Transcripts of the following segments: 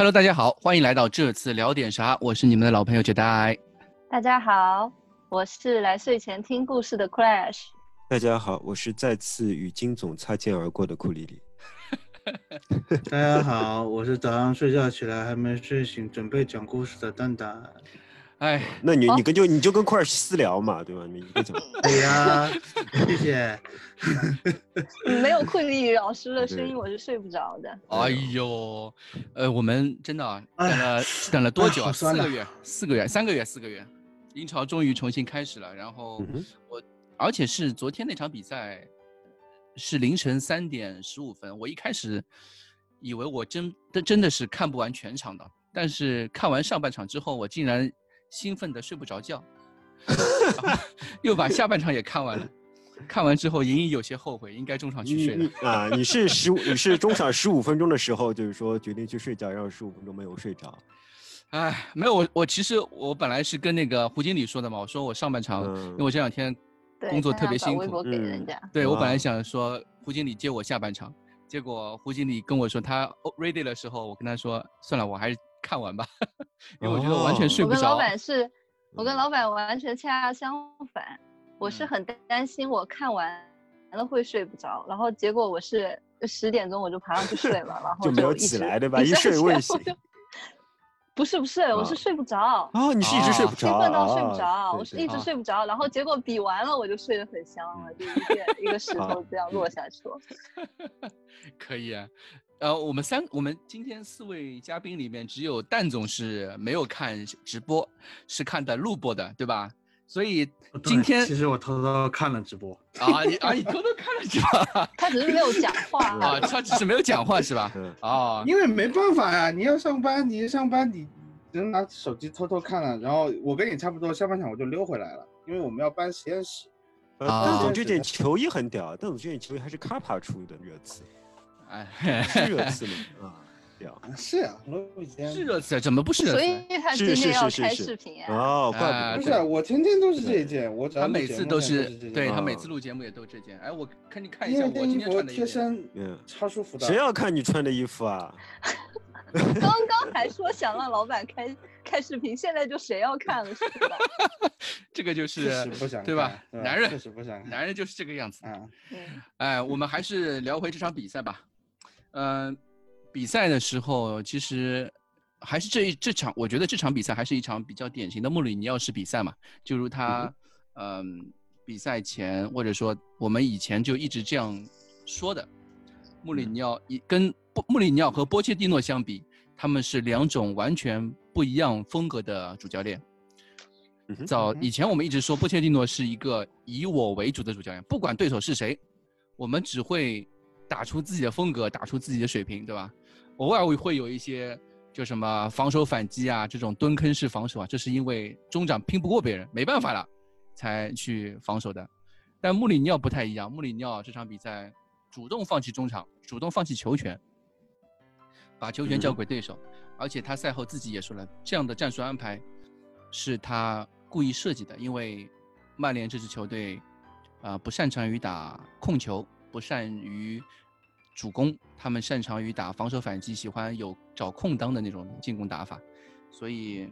？Hello，大家好，欢迎来到这次聊点啥，我是你们的老朋友 Jedi。大家好，我是来睡前听故事的 Crash。大家好，我是再次与金总擦肩而过的库里里。大家好，我是早上睡觉起来还没睡醒，准备讲故事的蛋蛋。哎，那你你跟就你就跟库尔私聊嘛，对吧？你一个讲。对呀，谢谢。没有 库里老师的声音，我是睡不着的。哎呦，呃，我们真的等了等了多久啊？四个月，四个月，三个月，四个月。英超终于重新开始了，然后我，而且是昨天那场比赛。是凌晨三点十五分，我一开始以为我真的真的是看不完全场的，但是看完上半场之后，我竟然兴奋的睡不着觉，又把下半场也看完了。看完之后隐隐有些后悔，应该中场去睡了。啊，你是十五，你是中场十五分钟的时候，就是说决定去睡觉，然后十五分钟没有睡着。哎，没有我我其实我本来是跟那个胡经理说的嘛，我说我上半场，因为我这两天。工作特别辛苦，对我本来想说胡经理接我下半场，结果胡经理跟我说他 ready 的时候，我跟他说算了，我还是看完吧，因为我觉得完全睡不着。我跟老板是，我跟老板完全恰恰相反，我是很担心我看完了会睡不着，然后结果我是十点钟我就爬上去睡了，然 后就没有起来对吧？一睡未醒。不是不是，我是睡不着啊！你是一直睡不着，兴奋到睡不着，我是一直睡不着，然后结果比完了我就睡得很香了，就一个石头这样落下去了。可以啊，呃，我们三我们今天四位嘉宾里面只有蛋总是没有看直播，是看的录播的，对吧？所以今天其实我偷偷看了直播啊，你啊你偷偷看了直播，他只是没有讲话啊，他只是没有讲话是吧？啊，因为没办法呀，你要上班，你上班你只能拿手机偷偷看了，然后我跟你差不多，下半场我就溜回来了，因为我们要搬实验室。啊邓总这件球衣很屌，邓总这件球衣还是卡帕出的热刺，哎，是热刺吗？啊。是啊，是热刺，怎么不是？所以他今天要开视频啊！哦，怪不是，我天天都是这一件，我他每次都是，对他每次录节目也都这件。哎，我看你看一下，我今天穿的贴身，嗯，超舒服的。谁要看你穿的衣服啊？刚刚还说想让老板开开视频，现在就谁要看了是吧？这个就是对吧？男人，不想，男人就是这个样子。嗯，哎，我们还是聊回这场比赛吧。嗯。比赛的时候，其实还是这一这场，我觉得这场比赛还是一场比较典型的穆里尼奥式比赛嘛。就如他，嗯，比赛前或者说我们以前就一直这样说的，穆里尼奥一跟穆里尼奥和波切蒂诺相比，他们是两种完全不一样风格的主教练。早以前我们一直说波切蒂诺是一个以我为主的主教练，不管对手是谁，我们只会打出自己的风格，打出自己的水平，对吧？偶尔会会有一些，就什么防守反击啊，这种蹲坑式防守啊，这是因为中场拼不过别人，没办法了，才去防守的。但穆里尼奥不太一样，穆里尼奥这场比赛主动放弃中场，主动放弃球权，把球权交给对手，而且他赛后自己也说了，这样的战术安排是他故意设计的，因为曼联这支球队啊不擅长于打控球，不善于。主攻，他们擅长于打防守反击，喜欢有找空当的那种进攻打法，所以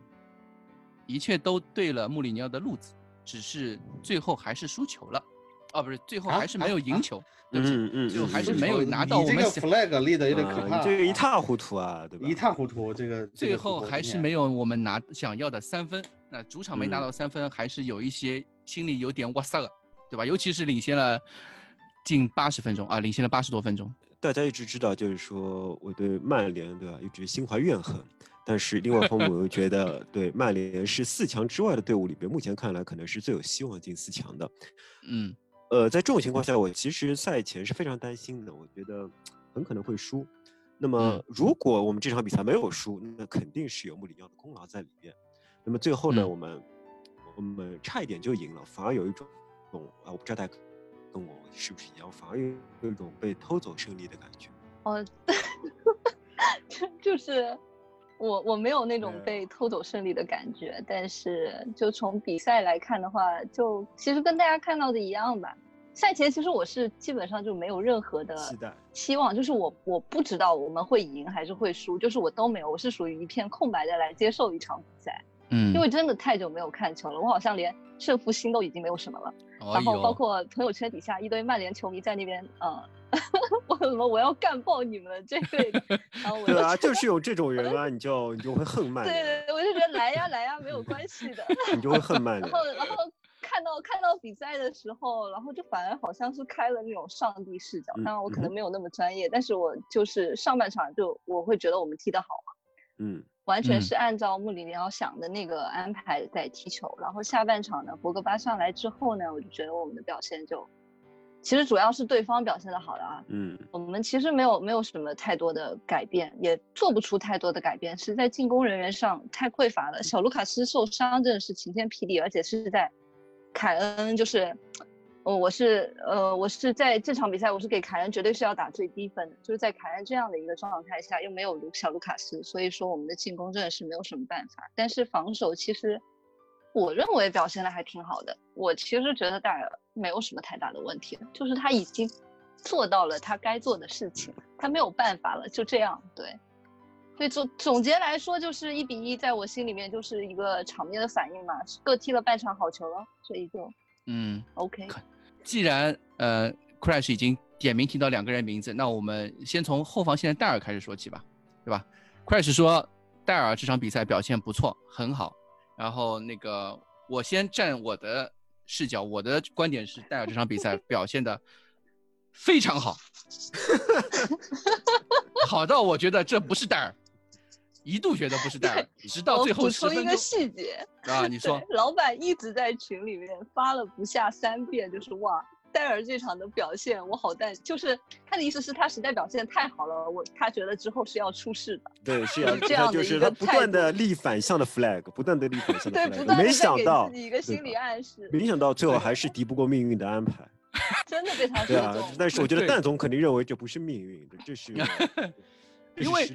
一切都对了穆里尼奥的路子，只是最后还是输球了，哦，不是，最后还是没有赢球，嗯嗯，最后还是没有拿到我们这个 flag 立的有点可怕，这个一塌糊涂啊，对吧？一塌糊涂，这个最后还是没有我们拿想要的三分，那主场没拿到三分，还是有一些心里有点哇塞了，对吧？尤其是领先了近八十分钟啊，领先了八十多分钟。大家一直知道，就是说我对曼联，对吧，一直心怀怨恨。但是另外一方面，我又觉得，对曼联是四强之外的队伍里边，目前看来可能是最有希望进四强的。嗯，呃，在这种情况下，我其实赛前是非常担心的，我觉得很可能会输。那么如果我们这场比赛没有输，那肯定是有穆里尼奥的功劳在里面。那么最后呢，我们我们差一点就赢了，反而有一种种啊，我不知道大家。跟我是不是一样？反而有一种被偷走胜利的感觉。哦，就 就是我我没有那种被偷走胜利的感觉，但是就从比赛来看的话，就其实跟大家看到的一样吧。赛前其实我是基本上就没有任何的期待期望，就是我我不知道我们会赢还是会输，就是我都没有，我是属于一片空白的来接受一场比赛，嗯，因为真的太久没有看球了，我好像连胜负心都已经没有什么了。哎然后包，括朋友圈底下一堆曼联球迷在那边，呃，我什么我要干爆你们这队的，然后我就对啊，就是有这种人啊，你就你就会恨曼联，对对，我就觉得来呀来呀没有关系的。你就会恨曼联然后。然后看到看到比赛的时候，然后就反而好像是开了那种上帝视角。嗯当然我可嗯能没有那么专业，但是我就是上半场就我会觉得我们踢得好嘛，嗯完全嗯是按照穆里尼奥想的那个安排在踢球。然后下半场呢，博格巴上来之后呢，我就觉得我们的表现就，其实主要是对方表现的好的啊，嗯我们其实没有没有什么太多的改变，也做不出太多的改变，是在进攻人员上太匮乏了。小卢卡斯受伤真的是晴天霹雳，而且是在凯恩，就是，呃，我是呃，我是在这场比赛，我是给凯恩绝对是要打最低分的，就是在凯恩这样的一个状态下，又没有卢小卢卡斯，所以说我们的进攻真的是没有什么办法。但是防守其实我认为表现的还挺好的，我其实觉得戴尔没有什么太大的问题，就是他已经做到了他该做的事情，他没有办法了，就这样，对。所以总总结来说，就是一比一，在我心里面就是一个场面的反应嘛，各踢了半场好球了，所以就嗯，OK。既然呃，Crash 已经点名提到两个人名字，那我们先从后防线的戴尔开始说起吧，对吧？Crash 说戴尔这场比赛表现不错，很好。然后那个我先站我的视角，我的观点是戴尔这场比赛表现的非常好，好到我觉得这不是戴尔，一度觉得不是戴尔，直到最后补充一个细节，啊，你说，老板一直在群里面发了不下三遍，就是哇，戴尔这场的表现我好担，就是他的意思是他实在表现太好了，我他觉得之后是要出事的。对，是要，这样的一他就是他不断的立反向的 flag，不断的立反向的对，不 flag，没断的在给想到自，己一个心理暗示，没想到最后还是敌不过命运的安排。真的被他对啊说中了。，但是我觉得对蛋总肯定认为这不是命运，这是 因为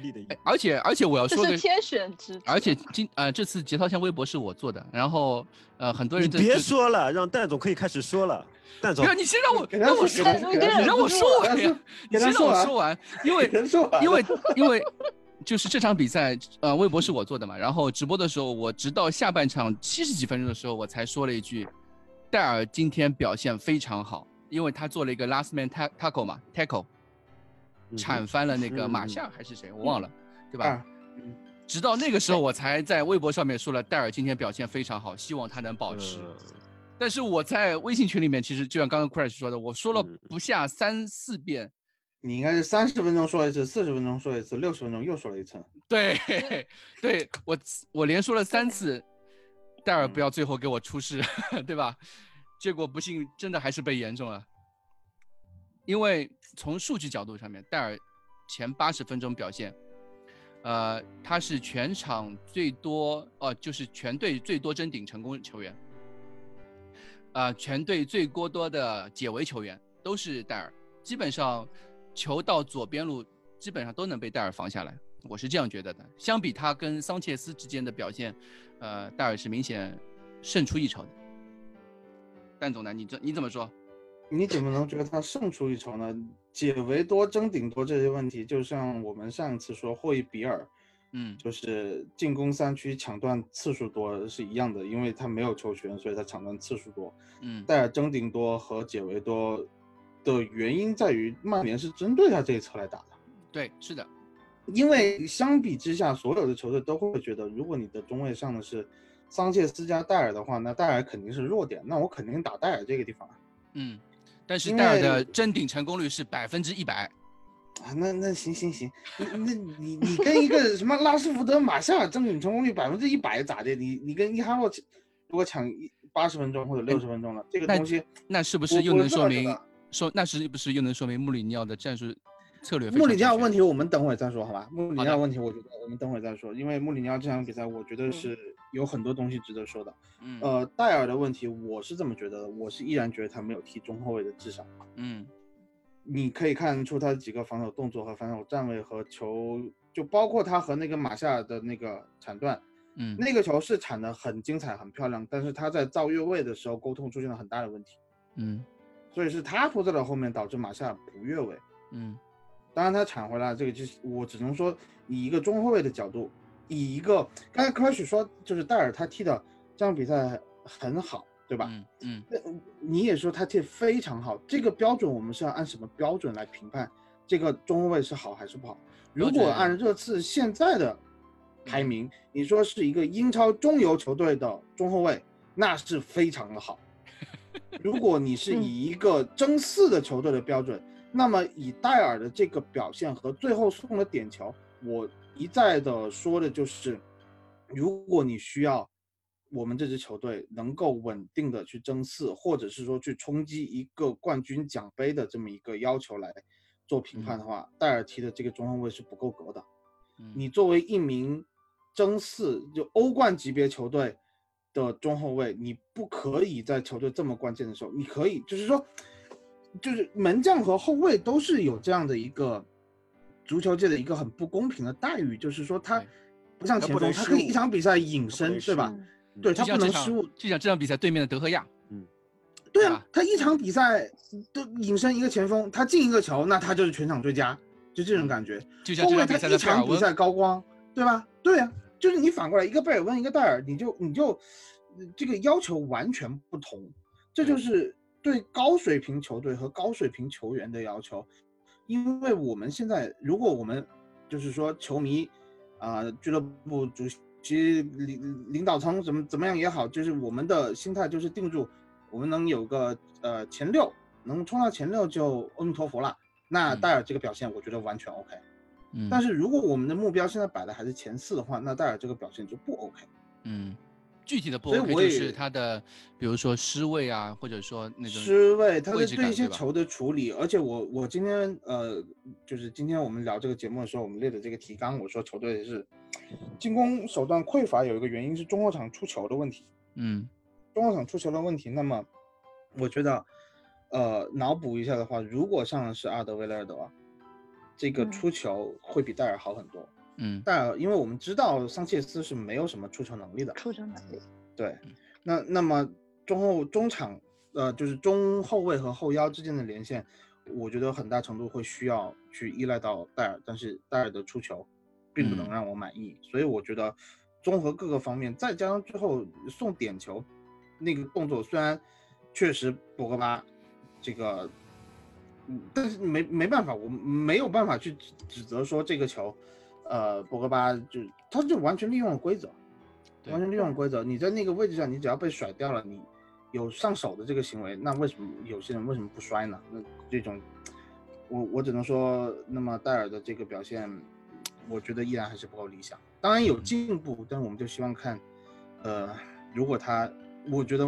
而且而且我要说个这是天选之子，而且今呃这次节操箱微博是我做的，然后呃很多你别人在就说了，让戴总可以开始说了。戴总不，要你先让我让我说你让我说完呀，你先让我说完，因为因为因为就是这场比赛呃微博是我做的嘛，然后直播的时候我直到下半场七十几分钟的时候我才说了一句，戴尔今天表现非常好，因为他做了一个 last man ta- tackle 嘛 tackle，嗯铲翻了那个马夏还是谁我忘了，对吧？啊，直到那个时候，我才在微博上面说了戴尔今天表现非常好，希望他能保持。嗯但是我在微信群里面，其实就像刚刚 Crash 说的，我说了嗯不下三四遍。你应该是三十分钟说一次，四十分钟说一次，六十分钟又说了一次。对，对我我连说了三次，戴尔不要最后给我出事，对吧？结果不幸真的还是被言中了。因为从数据角度上面，戴尔前八十分钟表现，呃，他是全场最多哦、就是全队最多争顶成功球员，呃，全队最过多的解围球员都是戴尔，基本上球到左边路基本上都能被戴尔防下来，我是这样觉得的。相比他跟桑切斯之间的表现，呃，戴尔是明显胜出一筹的。但总呢？你这你怎么说？你怎么能觉得他胜出一筹呢？解围多、争顶多这些问题，就像我们上一次说霍伊比尔，嗯就是进攻三区抢断次数多是一样的，因为他没有球权，所以他抢断次数多。嗯戴尔争顶多和解围多的原因在于曼联是针对他这一侧来打的。对，是的，因为相比之下，所有的球队都会觉得，如果你的中卫上的是桑切斯加戴尔的话，那戴尔肯定是弱点，那我肯定打戴尔这个地方啊。嗯，但是戴尔的为争顶成功率是百分之一百。啊，那那行行行，你那你你跟一个什么拉斯福德、马夏尔争顶成功率百分之一百咋的？你你跟伊哈洛如果抢一八十分钟或者六十分钟了，这个东西那是不是又能说明说那是不是又能说明穆里尼奥的战术策略？穆里尼奥问题我们等会儿再说，好吧？穆里尼奥问题我觉得我们等会儿再说，因为穆里尼奥这场比赛我觉得嗯是有很多东西值得说的。嗯呃，戴尔的问题我是这么觉得的，我是依然觉得他没有踢中后卫的智商。嗯你可以看出他的几个防守动作和防守站位和球，就包括他和那个马夏尔的那个铲断，嗯那个球是铲的很精彩、很漂亮，但是他在造越位的时候沟通出现了很大的问题。嗯所以是他拖在了后面，导致马夏尔不越位。嗯，当然他铲回来，这个就是我只能说，以一个中后卫的角度，以一个刚才 Crush 说，就是戴尔他踢的这场比赛很好，对吧？嗯嗯，那你也说他踢得非常好，这个标准我们是要按什么标准来评判这个中后卫是好还是不好？如果按热刺现在的排名，你说是一个英超中游球队的中后卫，那是非常的好。如果你是以一个争四的球队的标准，那么以戴尔的这个表现和最后送的点球，我一再的说的就是，如果你需要我们这支球队能够稳定的去争四，或者是说去冲击一个冠军奖杯的这么一个要求来做评判的话，戴尔提的这个中后卫是不够格的。你作为一名争四就欧冠级别球队。的中后卫，你不可以在球队这么关键的时候，你可以就是说，就是门将和后卫都是有这样的一个足球界的一个很不公平的待遇，就是说他不像前锋，他可以一场比赛隐身，对吧？对他不能失误。就像这场比赛对面的德赫亚，嗯，对啊，他一场比赛都隐身一个前锋，他进一个球，那他就是全场最佳，就这种感觉。后卫他一场比赛高光，对吧？对啊。就是你反过来一个贝尔温一个戴尔，你就你就这个要求完全不同，这就是对高水平球队和高水平球员的要求。因为我们现在，如果我们就是说球迷啊，俱乐部主席领领导层怎么怎么样也好，就是我们的心态就是定住，我们能有个呃前六，能冲到前六就阿弥陀佛了。那戴尔这个表现，我觉得完全 OK。嗯但是如果我们的目标现在摆的还是前四的话，那戴尔这个表现就不 OK。嗯，具体的不 OK 就是他的，比如说失位啊，或者说那种失位，他的对一些球的处理。而且我我今天呃，就是今天我们聊这个节目的时候，我们列的这个提纲，我说球队是进攻手段匮乏，有一个原因是中后场出球的问题。嗯，中后场出球的问题，那么我觉得呃，脑补一下的话，如果上的是阿德维勒的话。这个出球会比戴尔好很多，嗯，戴尔，因为我们知道桑切斯是没有什么出球能力的，出球能力，对，那那么中后中场，呃，就是中后卫和后腰之间的连线，我觉得很大程度会需要去依赖到戴尔，但是戴尔的出球并不能让我满意，所以我觉得综合各个方面，再加上最后送点球那个动作，虽然确实博格巴这个。嗯，但是没没办法，我没有办法去指责说这个球，呃，博格巴就他就完全利用了规则，完全利用了规则。你在那个位置上，你只要被甩掉了，你有上手的这个行为，那为什么有些人为什么不摔呢？那这种，我我只能说，那么戴尔的这个表现，我觉得依然还是不够理想。当然有进步，但是我们就希望看，呃，如果他，我觉得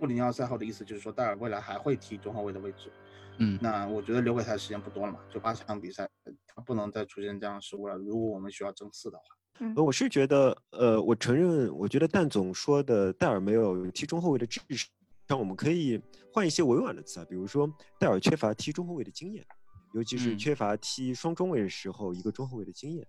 穆里尼奥赛后的意思就是说，戴尔未来还会踢中后卫的位置。嗯，那我觉得留给他的时间不多了嘛，就八场比赛，他不能再出现这样的失误了。如果我们需要争四的话，呃，我是觉得，呃，我承认，我觉得蛋总说的戴尔没有踢中后卫的智商，像我们可以换一些委婉的词啊，比如说戴尔缺乏踢中后卫的经验，尤其是缺乏踢双中卫的时候一个中后卫的经验。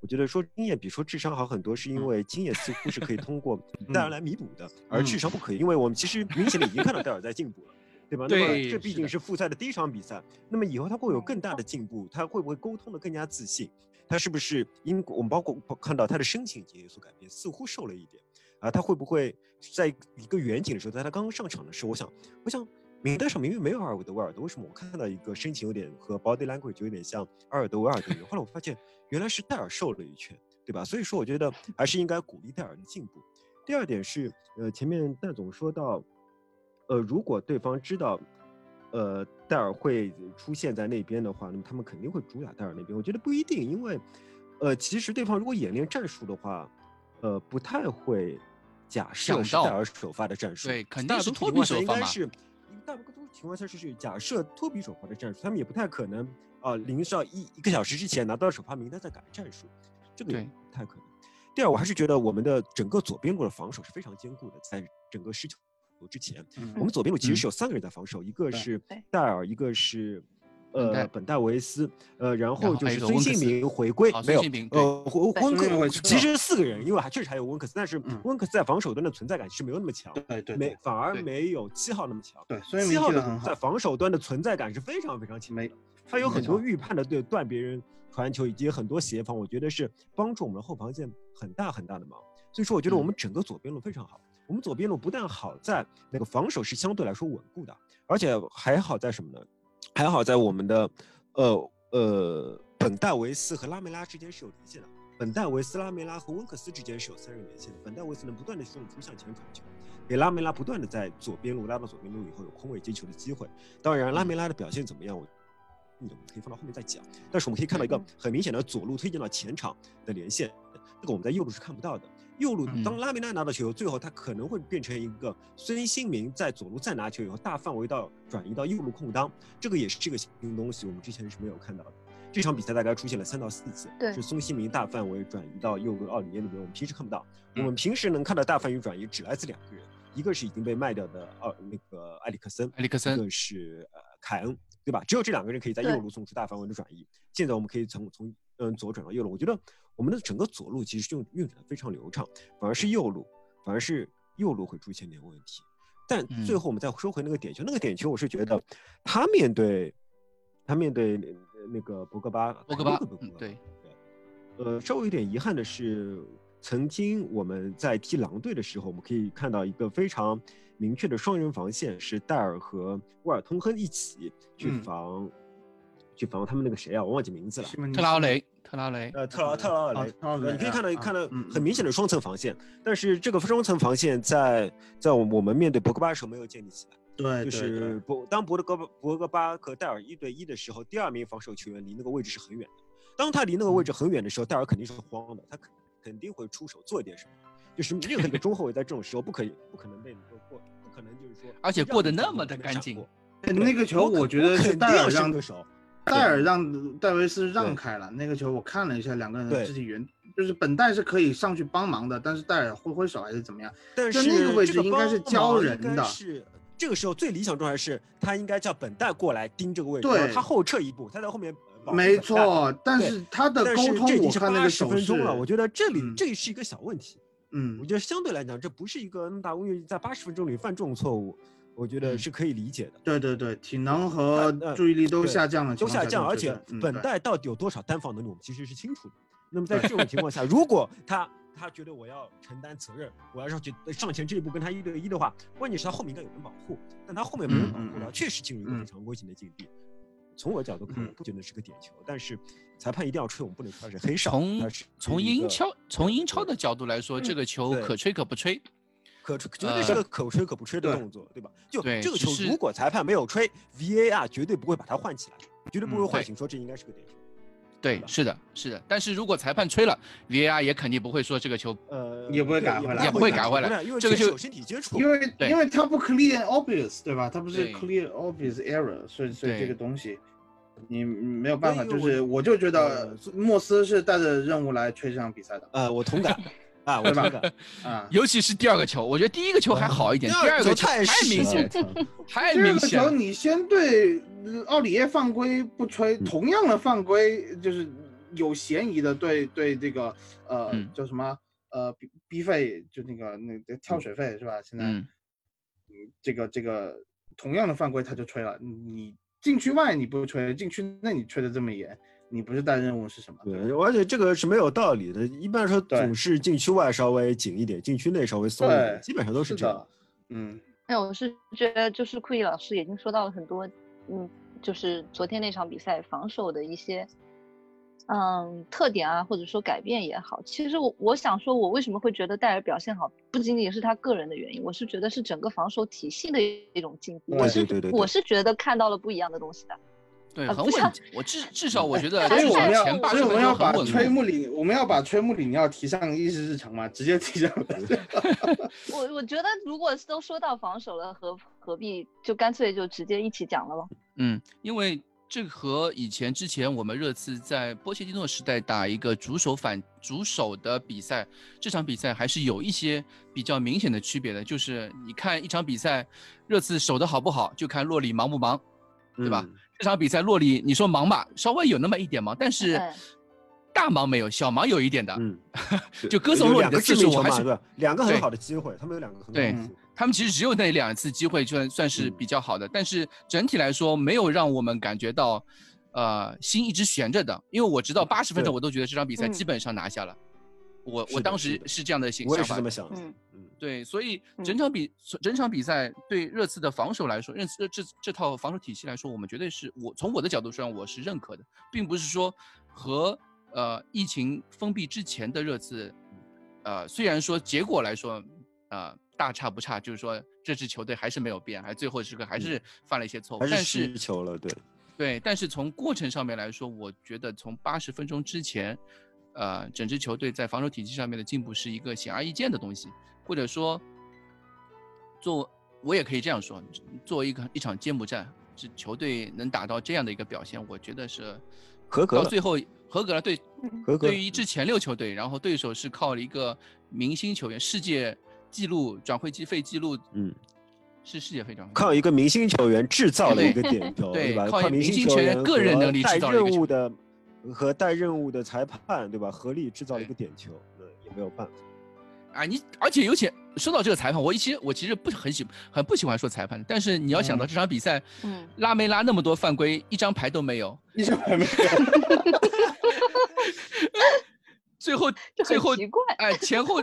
我觉得说经验比说智商好很多，是因为经验似乎是可以通过 戴尔来弥补的，而智商不可以，因为我们其实明显的已经看到戴尔在进步了。对吧？那么这毕竟是复赛的第一场比赛，那么以后他会有更大的进步，他会不会沟通的更加自信？他是不是因我们包括看到他的身形也有所改变，似乎瘦了一点啊？他会不会在一个远景的时候，在他刚刚上场的时候，我想，我想名单上明明没有阿尔德维尔德，为什么我看到一个身形有点和 body language 有点像阿尔德维尔德？后来我发现原来是戴尔瘦了一圈，对吧？所以说我觉得还是应该鼓励戴尔的进步。第二点是，呃，前面戴总说到。呃，如果对方知道，呃，戴尔会出现在那边的话，那么他们肯定会主打戴尔那边。我觉得不一定，因为，呃，其实对方如果演练战术的话，呃，不太会假设是戴尔首发的战术。对，肯定是托比首发应该是，大部分情况下是是假设托比首发的战术，他们也不太可能啊，临上一一个小时之前拿到首发名单再改战术，这个也不太可能。第二，我还是觉得我们的整个左边路的防守是非常坚固的，在整个十九。之前，我们左边路其实是有三个人在防守，一个是戴尔，一个是呃本戴维斯，呃，然后就是孙兴民。回归，没有呃温克其实四个人，因为还确实还有温克斯，但是温克斯在防守端的存在感其实没有那么强，对对，没反而没有七号那么强，对，七号在防守端的存在感是非常非常强，的，他有很多预判的对断别人传球以及很多协防，我觉得是帮助我们的后防线很大很大的忙，所以说我觉得我们整个左边路非常好。我们左边路不但好在那个防守是相对来说稳固的，而且还好在什么呢？还好在我们的呃呃本戴维斯和拉梅拉之间是有连线的。本戴维斯、拉梅拉和温克斯之间是有三人连线的。本戴维斯能不断的送出向前传球，给拉梅拉不断的在左边路拉到左边路以后有空位接球的机会。当然，拉梅拉的表现怎么样，我我们可以放到后面再讲。但是我们可以看到一个很明显的左路推进到前场的连线，这个我们在右路是看不到的。右路当拉米纳拿到球，最后他可能会变成一个孙兴民在左路再拿球以后，大范围到转移到右路空当，这个也是这个新东西，我们之前是没有看到的。这场比赛大概出现了三到四次，是孙兴民大范围转移到右路奥里耶里面，我们平时看不到。我们平时能看到大范围转移只来自两个人，一个是已经被卖掉的奥那个埃里克森，埃里克森，一个是呃凯恩，对吧？只有这两个人可以在右路送出大范围的转移。现在我们可以从从嗯左转到右路，我觉得。我们的整个左路其实就运转的非常流畅，反而是右路，反而是右路会出现点问题。但最后我们再说回那个点球，那个点球我是觉得他面对他面对那个博格巴，博格巴，对对，呃，稍微有点遗憾的是，曾经我们在踢狼队的时候，我们可以看到一个非常明确的双人防线，是戴尔和沃尔通亨一起去防去防他们那个谁啊，我忘记名字了，特劳雷。特劳雷，呃，特劳特拉雷，你可以看到看到很明显的双层防线，但是这个双层防线在在我们面对博格巴的时候没有建立起来。对，就是博当博德格博格巴和戴尔一对一的时候，第二名防守球员离那个位置是很远的。当他离那个位置很远的时候，戴尔肯定是慌的，他肯肯定会出手做一点什么。就是任何一个中后卫在这种时候不可以不可能被能够过，不可能就是说，而且过得那么的干净。那个球我觉得是戴尔让手。戴尔让戴维斯让开了那个球，我看了一下，两个人的肢体原就是本代是可以上去帮忙的，但是戴尔挥挥手还是怎么样？但是那个位置应该是教人的。是这个时候最理想状态是他应该叫本代过来盯这个位置，对，他后撤一步，他在后面。没错，但是他的沟通我看那个十分钟了，我觉得这里这是一个小问题。嗯，我觉得相对来讲，这不是一个那么大问题，在八十分钟里犯这种错误。我觉得是可以理解的。对对对，体能和注意力都下降了，都下降，而且本代到底有多少单防能力，我们其实是清楚的。那么在这种情况下，如果他他觉得我要承担责任，我要上去上前这一步跟他一对一的话，关键是他后面应该有人保护，但他后面没人保护，他确实进入一个非常危险的境地。从我角度看，不觉得是个点球，但是裁判一定要吹，我们不能说是黑哨。从从英超从英超的角度来说，这个球可吹可不吹。可吹绝对是个可吹可不吹的动作，对吧？就这个球，如果裁判没有吹，VAR 绝对不会把它换起来，绝对不会唤醒说这应该是个点球。对，是的，是的。但是如果裁判吹了，VAR 也肯定不会说这个球，呃，也不会改回来，也不会改回来，因为这个球身体接触，因为因为它不 clear obvious，对吧？它不是 clear obvious error，所以所以这个东西你没有办法，就是我就觉得莫斯是带着任务来吹这场比赛的。呃，我同感。啊，我吧？啊，尤其是第二个球，我觉得第一个球还好一点，第二个球太明显，太明显。第二个球你先对奥里耶犯规不吹，同样的犯规就是有嫌疑的，对对这个呃叫什么呃逼逼费就那个那个跳水费是吧？现在嗯这个这个同样的犯规他就吹了，你禁区外你不吹，禁区内你吹的这么严。你不是带任务是什么？对，而且这个是没有道理的。一般说总是禁区外稍微紧一点，禁区内稍微松一点，基本上都是这样。嗯，那我是觉得就是库伊老师已经说到了很多，嗯，就是昨天那场比赛防守的一些，嗯，特点啊，或者说改变也好。其实我我想说，我为什么会觉得戴尔表现好，不仅仅是他个人的原因，我是觉得是整个防守体系的一种进步。我是我是觉得看到了不一样的东西的。对，很稳。我至至少我觉得，所以我们要，所以我们要把吹木里，我们要把吹木里尼奥提上议事日程嘛，直接提上来。我我觉得，如果都说到防守了，何何必就干脆就直接一起讲了咯？嗯，因为这和以前之前我们热刺在波切蒂诺时代打一个主守反主守的比赛，这场比赛还是有一些比较明显的区别的。就是你看一场比赛，热刺守的好不好，就看洛里忙不忙。对吧？这场比赛洛里，你说忙吧，稍微有那么一点忙，但是大忙没有，小忙有一点的。嗯，就歌颂洛里的次数还是两个很好的机会，他们有两个很好的对他们其实只有那两次机会，就算算是比较好的，但是整体来说没有让我们感觉到，呃，心一直悬着的。因为我直到八十分钟，我都觉得这场比赛基本上拿下了。我我当时是这样的想法，我也是这么想的。嗯，对，所以整场比整场比赛对热刺的防守来说，热刺这这套防守体系来说，我们绝对是我从我的角度上我是认可的，并不是说和呃疫情封闭之前的热刺，呃虽然说结果来说呃大差不差，就是说这支球队还是没有变，还最后时刻还是犯了一些错误，但是失球了，对对，但是从过程上面来说，我觉得从八十分钟之前。呃，整支球队在防守体系上面的进步是一个显而易见的东西，或者说，做我也可以这样说，作为一个一场揭幕战，这球队能达到这样的一个表现，我觉得是合格。到最后合格了，对，合格。对于一支前六球队，然后对手是靠了一个明星球员，世界纪录转会费记录，嗯，是世界费转会，靠一个明星球员制造了一个点球，对吧？靠明星球员个人能力制造了一个。和带任务的裁判，对吧？合力制造了一个点球，那也没有办法。啊，你而且尤其说到这个裁判，我其实我其实不很喜很不喜欢说裁判，但是你要想到这场比赛，嗯，拉梅拉那么多犯规，一张牌都没有，一张牌没有。最后最后哎，前后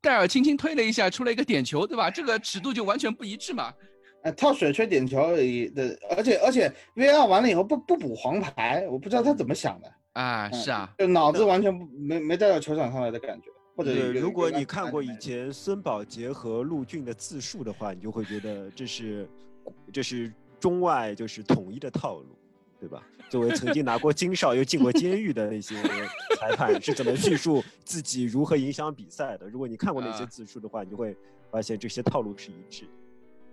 戴尔轻轻推了一下，出了一个点球，对吧？这个尺度就完全不一致嘛。哎，套水吹点球而已的，而且而且 VR 完了以后不不补黄牌，我不知道他怎么想的啊，是啊，就脑子完全没没带到球场上来的感觉。或者如果你看过以前孙宝杰和陆俊的自述的话，你就会觉得这是这是中外就是统一的套路，对吧？作为曾经拿过金哨又进过监狱的那些裁判是怎么叙述自己如何影响比赛的？如果你看过那些自述的话，你就会发现这些套路是一致。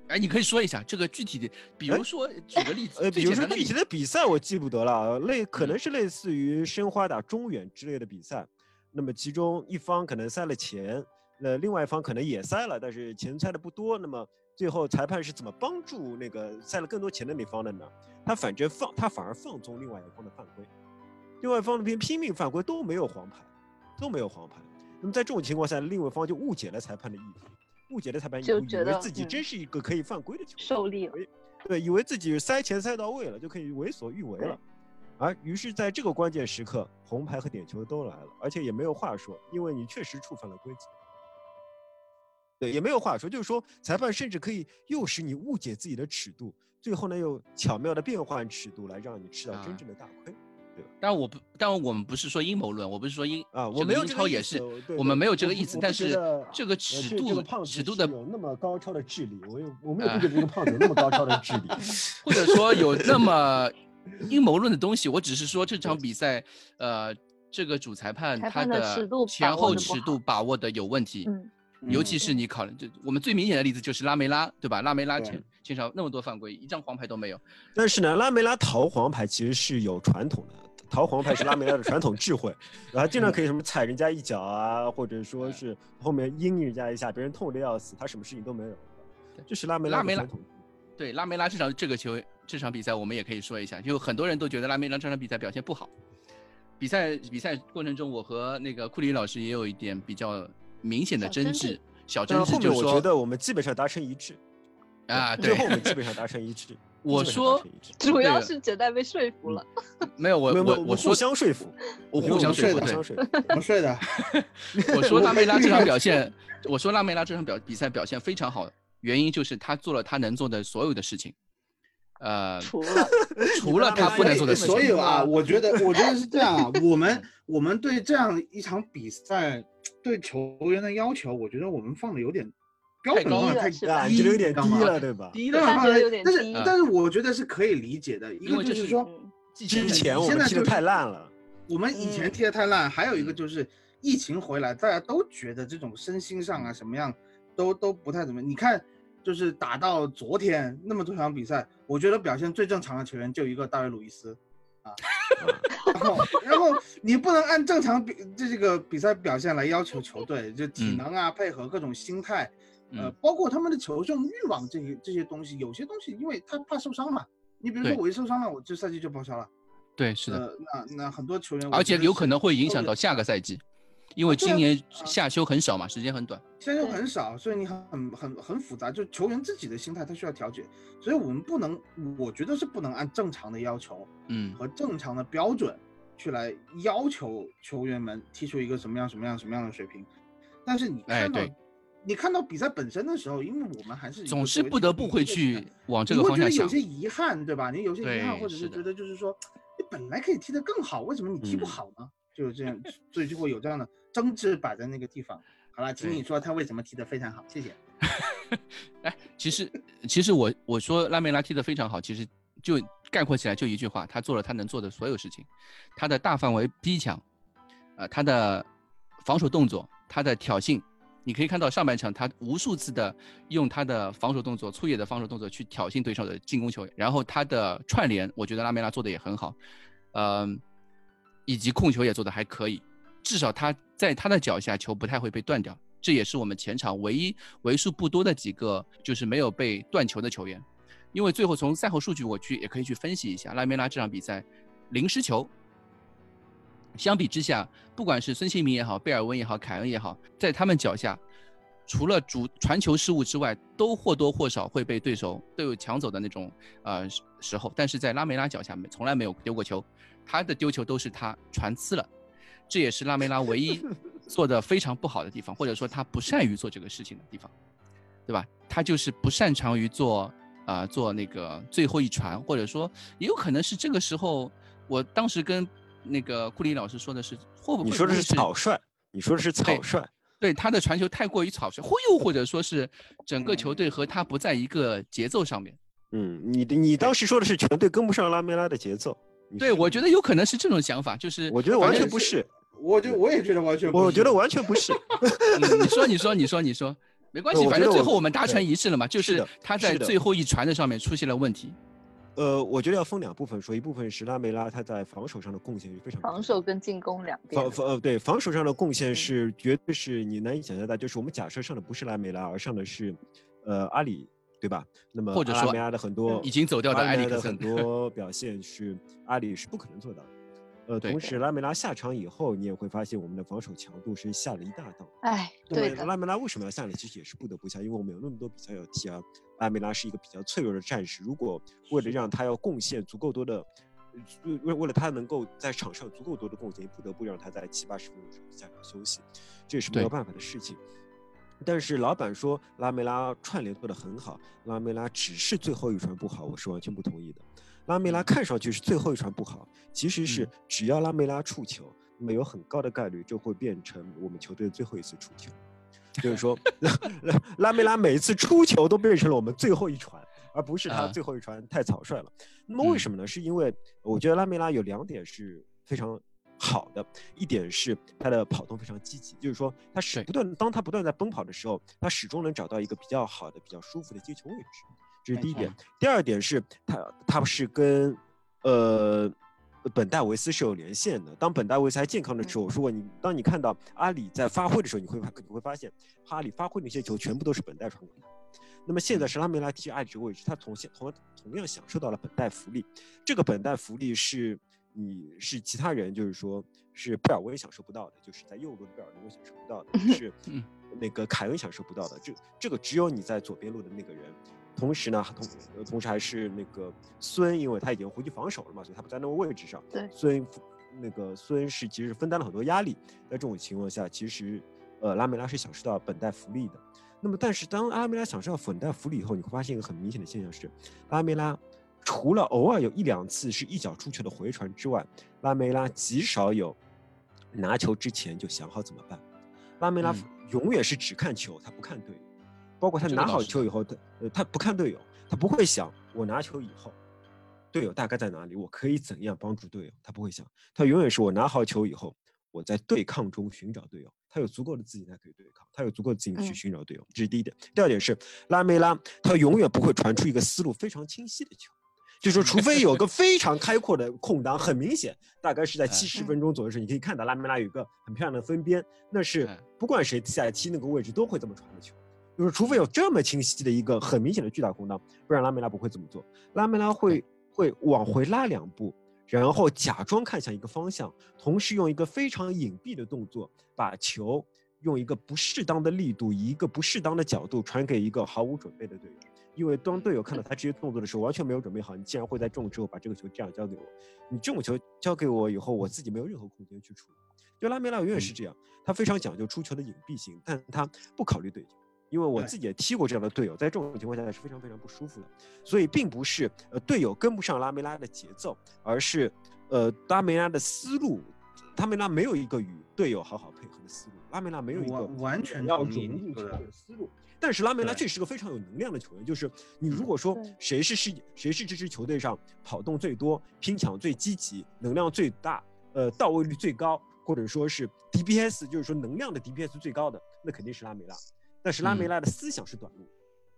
哎，你可以说一下这个具体的，比如说举个例子，呃，比如说具体的比赛我记不得了，类可能是类似于申花打中远之类的比赛，那么其中一方可能塞了钱，那另外一方可能也塞了，但是钱塞的不多，那么最后裁判是怎么帮助那个塞了更多钱的那方的呢？他反正放，他反而放纵另外一方的犯规，另外一方那边拼命犯规都没有黄牌，都没有黄牌，那么在这种情况下，另外一方就误解了裁判的意图。误解的裁判以为自己真是一个可以犯规的球员，受力了，对，以为自己塞钱塞到位了，就可以为所欲为了，而于是在这个关键时刻，红牌和点球都来了，而且也没有话说，因为你确实触犯了规则，对，也没有话说，就是说裁判甚至可以诱使你误解自己的尺度，最后呢又巧妙的变换尺度来让你吃到真正的大亏。但我不，但我们不是说阴谋论，我不是说阴啊，我没有英超也是，我们没有这个意思。但是这个尺度，尺度的有那么高超的智力，我有我没有觉得这个胖子有那么高超的智力，或者说有那么 阴谋论的东西。我只是说这场比赛，呃，这个主裁判他的前后尺度把握的有问题。嗯，尤其是你考虑，就我们最明显的例子就是拉梅拉，对吧？拉梅拉前前场那么多犯规，一张黄牌都没有。但是呢，拉梅拉逃黄牌其实是有传统的。逃黄牌是拉梅拉的传统智慧，然后经常可以什么踩人家一脚啊，或者说是后面阴人家一下，别人痛的要死，他什么事情都没有。这是拉梅拉传统。对拉梅拉这场这个球这场比赛，我们也可以说一下，就很多人都觉得拉梅拉这场比赛表现不好。比赛比赛过程中，我和那个库里老师也有一点比较明显的争执，小争执。就是我觉得我们基本上达成一致。啊，最后我们基本上 达成一致。我说，主要是简代被说服了。没有，我我我互相说服，我互相说服，互相说服。我睡的。我说拉梅拉这场表现，我说拉梅拉这场表比赛表现非常好，原因就是他做了他能做的所有的事情。呃，除了除了他不能做的事情。所以啊，我觉得我觉得是这样啊，我们我们对这样一场比赛对球员的要求，我觉得我们放的有点。标准放的太低，有点低了，对吧？低的话，但是但是我觉得是可以理解的。一个就是说，之前我们踢的太烂了，我们以前踢的太烂。还有一个就是疫情回来，大家都觉得这种身心上啊什么样，都都不太怎么。你看，就是打到昨天那么多场比赛，我觉得表现最正常的球员就一个大卫·鲁伊斯啊。然后然后你不能按正常比这这个比赛表现来要求球队，就体能啊、配合各种心态。呃，包括他们的求胜欲望这些这些东西，有些东西因为他怕受伤嘛，你比如说我一受伤了，我这赛季就报销了。对，是的。呃，那那很多球员，而且有可能会影响到下个赛季，因为今年夏休很少嘛，时间很短。夏休很少，所以你很很很很复杂，就球员自己的心态他需要调节，所以我们不能，我觉得是不能按正常的要求，嗯，和正常的标准去来要求球员们踢出一个什么样什么样什么样的水平。但是你看到，你看到比赛本身的时候，因为我们还是总是不得不会去往这个方向想会觉得，有些遗憾，对吧？你有些遗憾，或者是觉得就是说。你本来可以踢得更好，为什么你踢不好呢？就是这样，所以就会有这样的争执摆在那个地方。好了，请你说他为什么踢得非常好，谢谢。哎，其实其实我我说拉梅拉踢得非常好，其实就概括起来就一句话，他做了他能做的所有事情。他的大范围逼抢，呃，他的防守动作，他的挑衅。你可以看到上半场，他无数次的用他的防守动作、粗野的防守动作去挑衅对手的进攻球员，然后他的串联，我觉得拉梅拉做的也很好，嗯，以及控球也做的还可以，至少他在他的脚下球不太会被断掉，这也是我们前场唯一为数不多的几个就是没有被断球的球员，因为最后从赛后数据我去也可以去分析一下拉梅拉这场比赛零失球。相比之下，不管是孙兴民也好，贝尔温也好，凯恩也好，在他们脚下，除了主传球失误之外，都或多或少会被对手队友抢走的那种呃时候。但是在拉梅拉脚下，从来没有丢过球，他的丢球都是他传呲了，这也是拉梅拉唯一 做的非常不好的地方，或者说他不善于做这个事情的地方，对吧？他就是不擅长于做啊做那个最后一传，或者说也有可能是这个时候，我当时跟。那个库里老师说的是，会不会？你说的是草率，你说的是草率，对他的传球太过于草率，或又或者说是整个球队和他不在一个节奏上面。嗯，你的你当时说的是全队跟不上拉梅拉的节奏。对，我觉得有可能是这种想法，就是我觉得完全不是，我就我也觉得完全，我觉得完全不是。你说，你说，你说，你说，没关系，反正最后我们达成一致了嘛，就是他在最后一传的上面出现了问题。呃，我觉得要分两部分说，一部分是拉梅拉他在防守上的贡献是非常，防守跟进攻两边。防防呃对，防守上的贡献是绝对是你难以想象的，就是我们假设上的不是拉梅拉，而上的是，呃阿里，对吧？那么或者说拉梅拉的很多已经走掉的埃里克森很多表现是阿里是不可能做到的。呃，同时拉梅拉下场以后，你也会发现我们的防守强度是下了一大档。哎，对拉梅拉为什么要下呢？其实也是不得不下，因为我们有那么多比赛要踢啊。拉梅拉是一个比较脆弱的战士，如果为了让他要贡献足够多的，为为了他能够在场上足够多的贡献，不得不让他在七八十分钟时候下场休息，这也是没有办法的事情。但是老板说拉梅拉串联做得很好，拉梅拉只是最后一传不好，我是完全不同意的。拉梅拉看上去是最后一传不好，其实是只要拉梅拉触球，那么有很高的概率就会变成我们球队最后一次触球。就是说，拉拉梅拉每一次出球都变成了我们最后一传，而不是他最后一传太草率了。那么为什么呢？是因为我觉得拉梅拉有两点是非常好的，一点是他的跑动非常积极，就是说他始不断，当他不断在奔跑的时候，他始终能找到一个比较好的、比较舒服的接球位置。这是第一点，第二点是他，他是跟，呃，本戴维斯是有连线的。当本戴维斯还健康的时候，如果你当你看到阿里在发挥的时候，你会发你会发现，阿里发挥那些球全部都是本戴传过来。那么现在是拉梅拉踢阿里这个位置，他同现同同样享受到了本代福利。这个本代福利是你是其他人就是说是贝尔温享受不到的，就是在右路的贝尔温享受不到的，是那个凯恩享受不到的。这这个只有你在左边路的那个人。同时呢，同同时还是那个孙，因为他已经回去防守了嘛，所以他不在那个位置上。对，孙那个孙是其实分担了很多压力。在这种情况下，其实呃拉梅拉是享受到本代福利的。那么，但是当拉梅拉享受到本代福利以后，你会发现一个很明显的现象是，拉梅拉除了偶尔有一两次是一脚出球的回传之外，拉梅拉极少有拿球之前就想好怎么办。拉梅拉永远是只看球，他不看队。包括他拿好球以后，他呃他不看队友，他不会想我拿球以后，队友大概在哪里，我可以怎样帮助队友，他不会想，他永远是我拿好球以后，我在对抗中寻找队友，他有足够的自信才可以对抗，他有足够的自信去寻找队友，这是第一点。第二点是拉梅拉，他永远不会传出一个思路非常清晰的球，就说除非有个非常开阔的空档，很明显，大概是在七十分钟左右时，你可以看到拉梅拉有一个很漂亮的分边，那是不管谁下来踢那个位置都会这么传的球。就是除非有这么清晰的一个很明显的巨大空档，不然拉梅拉不会这么做。拉梅拉会会往回拉两步，然后假装看向一个方向，同时用一个非常隐蔽的动作把球用一个不适当的力度，以一个不适当的角度传给一个毫无准备的队友。因为当队友看到他这些动作的时候，完全没有准备好，你竟然会在这种之后把这个球这样交给我，你这种球交给我以后，我自己没有任何空间去处理。就拉梅拉永远是这样，他非常讲究出球的隐蔽性，但他不考虑队友。因为我自己也踢过这样的队友，在这种情况下是非常非常不舒服的。所以并不是呃队友跟不上拉梅拉的节奏，而是呃拉梅拉的思路，拉梅拉没有一个与队友好好配合的思路，拉梅拉没有一个完全要融入球队的思路。但是拉梅拉确实是个非常有能量的球员，就是你如果说谁是是谁是这支球队上跑动最多、拼抢最积极、能量最大、呃到位率最高，或者说是 DPS 就是说能量的 DPS 最高的，那肯定是拉梅拉。但是拉梅拉的思想是短路，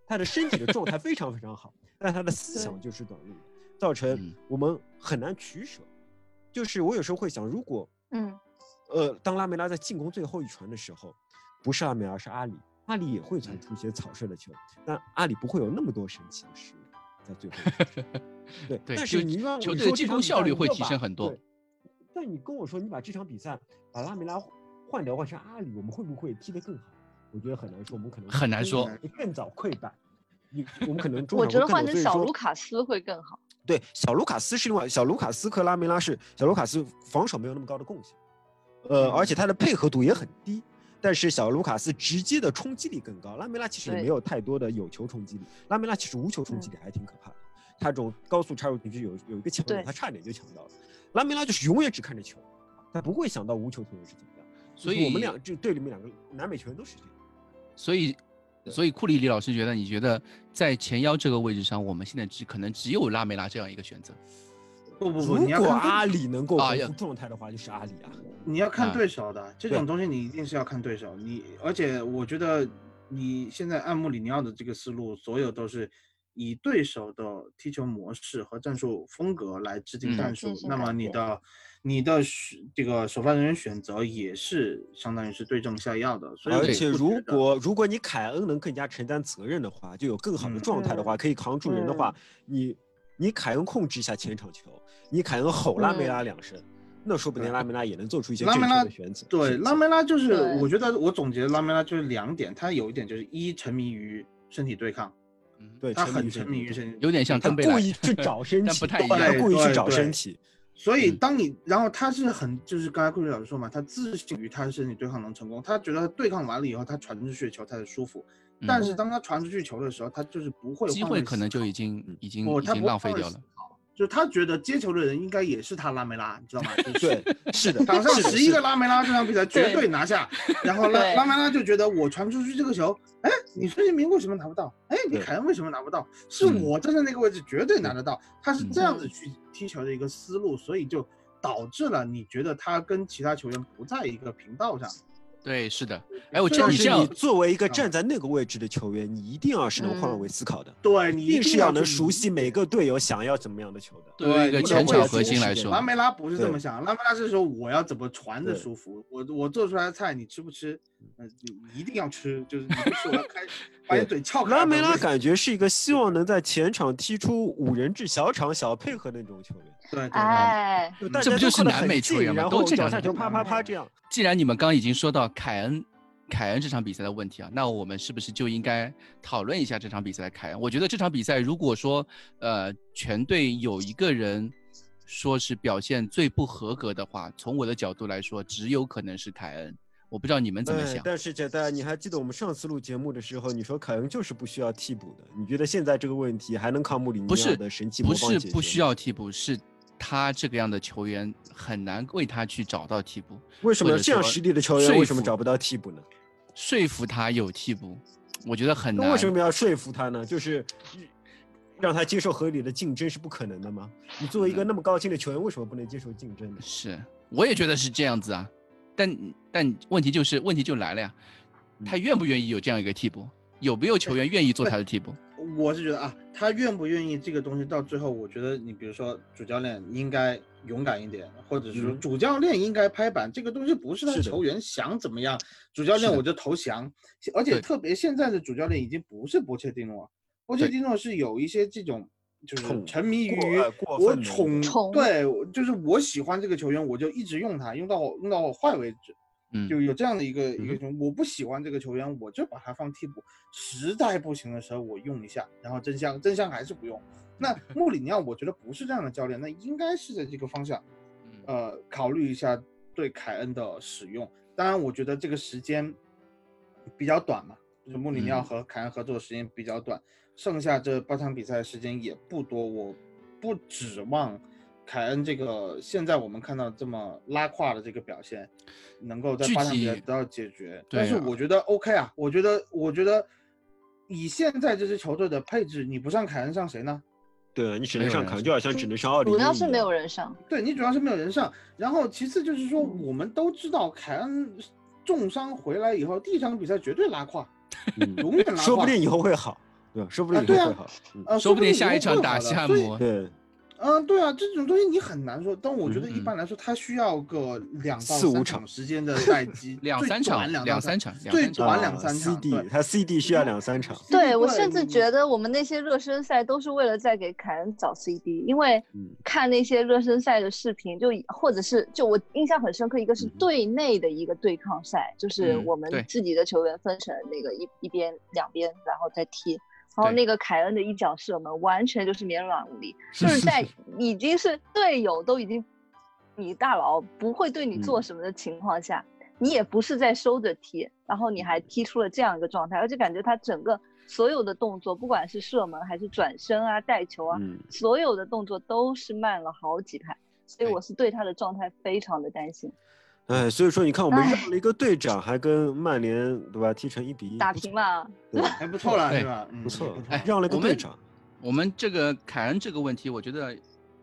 他的身体的状态非常非常好，但他的思想就是短路，造成我们很难取舍。就是我有时候会想，如果嗯呃当拉梅拉在进攻最后一传的时候，不是拉梅拉是阿里。阿里也会传出一些草率的球，但阿里不会有那么多神奇的失误，在最后。对，但是你让球队进攻效率会提升很多。但你跟我说，你把这场比赛把拉梅拉换掉换成阿里，我们会不会踢得更好？我觉得很难说，我们可能很难说，更早溃败。你我们可能 我觉得换成小卢卡斯会更好。对，小卢卡斯是另外，小卢卡斯和拉梅拉是小卢卡斯防守没有那么高的贡献，呃，而且他的配合度也很低。但是小卢卡斯直接的冲击力更高，拉梅拉其实也没有太多的有球冲击力，拉梅拉其实无球冲击力还挺可怕的，他这种高速插入进去有有一个抢点，他差点就抢到了。拉梅拉就是永远只看着球，他不会想到无球球员是怎么样。所以我们两这队里面两个南美球员都是这样。所以，所以库里李老师觉得，你觉得在前腰这个位置上，我们现在只可能只有拉梅拉这样一个选择。不不不，如果阿里能够恢复状态的话，就是阿里啊。你要看对手的这种东西，你一定是要看对手。你而且我觉得你现在按穆里尼奥的这个思路，所有都是以对手的踢球模式和战术风格来制定战术。那么你的你的这个首发人员选择也是相当于是对症下药的。所以而且如果如果你凯恩能更加承担责任的话，就有更好的状态的话，可以扛住人的话，你你凯恩控制一下前场球。你凯恩吼拉梅拉两声，那说不定拉梅拉也能做出一些正确的选择。对，拉梅拉就是，我觉得我总结拉梅拉就是两点，他有一点就是一沉迷于身体对抗，对他很沉迷于身体，有点像他故意去找身体，不太一样，故意去找身体。所以当你，然后他是很，就是刚才库里老师说嘛，他自信于他的身体对抗能成功，他觉得对抗完了以后，他传出去球才是舒服。但是当他传出去球的时候，他就是不会机会可能就已经已经已经浪费掉了。就他觉得接球的人应该也是他拉梅拉，你知道吗？对，是的，场上十一个拉梅拉，这场比赛绝对拿下。然后拉拉梅拉就觉得我传不出去这个球，哎，你孙兴民为什么拿不到？哎，你凯恩为什么拿不到？是我站在那个位置绝对拿得到。他是这样子去踢球的一个思路，所以就导致了你觉得他跟其他球员不在一个频道上。对，是的。哎，我这样，你作为一个站在那个位置的球员，你一定要是能换位思考的。对，你一定是要能熟悉每个队友想要怎么样的球的。对一个前场核心来说，拉梅拉不是这么想，拉梅拉是说我要怎么传的舒服，我我做出来的菜你吃不吃？嗯，一定要吃，就是你不吃我要开，把你嘴撬开。拉梅拉感觉是一个希望能在前场踢出五人制小场小配合那种球员。对，哎，这不就是南美球员吗？都这样，球啪啪啪这样。既然你们刚刚已经说到凯恩，凯恩这场比赛的问题啊，那我们是不是就应该讨论一下这场比赛的凯恩？我觉得这场比赛如果说呃全队有一个人说是表现最不合格的话，从我的角度来说，只有可能是凯恩。我不知道你们怎么想。但是简单，你还记得我们上次录节目的时候，你说凯恩就是不需要替补的？你觉得现在这个问题还能靠穆里尼奥的神奇不是不需要替补，是。他这个样的球员很难为他去找到替补。为什么这样实力的球员为什么找不到替补呢？说服他有替补，我觉得很难。为什么要说服他呢？就是让他接受合理的竞争是不可能的吗？你作为一个那么高薪的球员，为什么不能接受竞争呢？是，我也觉得是这样子啊。但但问题就是问题就来了呀，他愿不愿意有这样一个替补？有没有球员愿意做他的替补？我是觉得啊，他愿不愿意这个东西到最后，我觉得你比如说主教练应该勇敢一点，或者是说主教练应该拍板，这个东西不是他球员想怎么样，主教练我就投降。而且特别现在的主教练已经不是波切蒂诺，波切蒂诺是有一些这种就是沉迷于我宠，对，就是我喜欢这个球员，我就一直用他，用到用到坏为止。嗯，就有这样的一个一个，我不喜欢这个球员，我就把他放替补，实在不行的时候我用一下，然后真香真香还是不用。那 穆里尼奥我觉得不是这样的教练，那应该是在这个方向，呃，考虑一下对凯恩的使用。当然，我觉得这个时间比较短嘛，就是穆里尼奥和凯恩合作的时间比较短，剩下这八场比赛时间也不多，我不指望。凯恩这个现在我们看到这么拉胯的这个表现，能够在八场比赛得到解决，但是我觉得 OK 啊，我觉得我觉得以现在这支球队的配置，你不上凯恩上谁呢？对啊，你只能上凯恩，就好像只能上奥利。主要是没有人上。对你主要是没有人上，然后其次就是说，我们都知道凯恩重伤回来以后，第一场比赛绝对拉胯，永远拉胯。说不定以后会好，对？说不定以后会好，呃，说不定下一场打夏姆，对。嗯，对啊，这种东西你很难说，但我觉得一般来说，他需要个两到三场时间的待机，两三场，两三场，最短两三场。CD，他 CD 需要两三场。对我甚至觉得我们那些热身赛都是为了在给凯恩找 CD，因为看那些热身赛的视频，就或者是就我印象很深刻，一个是队内的一个对抗赛，就是我们自己的球员分成那个一一边两边，然后再踢。然后那个凯恩的一脚射门，完全就是绵软无力，就是在已经是队友都已经你大佬不会对你做什么的情况下，你也不是在收着踢，然后你还踢出了这样一个状态，而且感觉他整个所有的动作，不管是射门还是转身啊、带球啊，所有的动作都是慢了好几拍，所以我是对他的状态非常的担心。哎，所以说你看，我们让了一个队长，还跟曼联对吧踢成一比一打平了，对，还不错了，是吧？不错，哎让了一个队长。我们这个凯恩这个问题，我觉得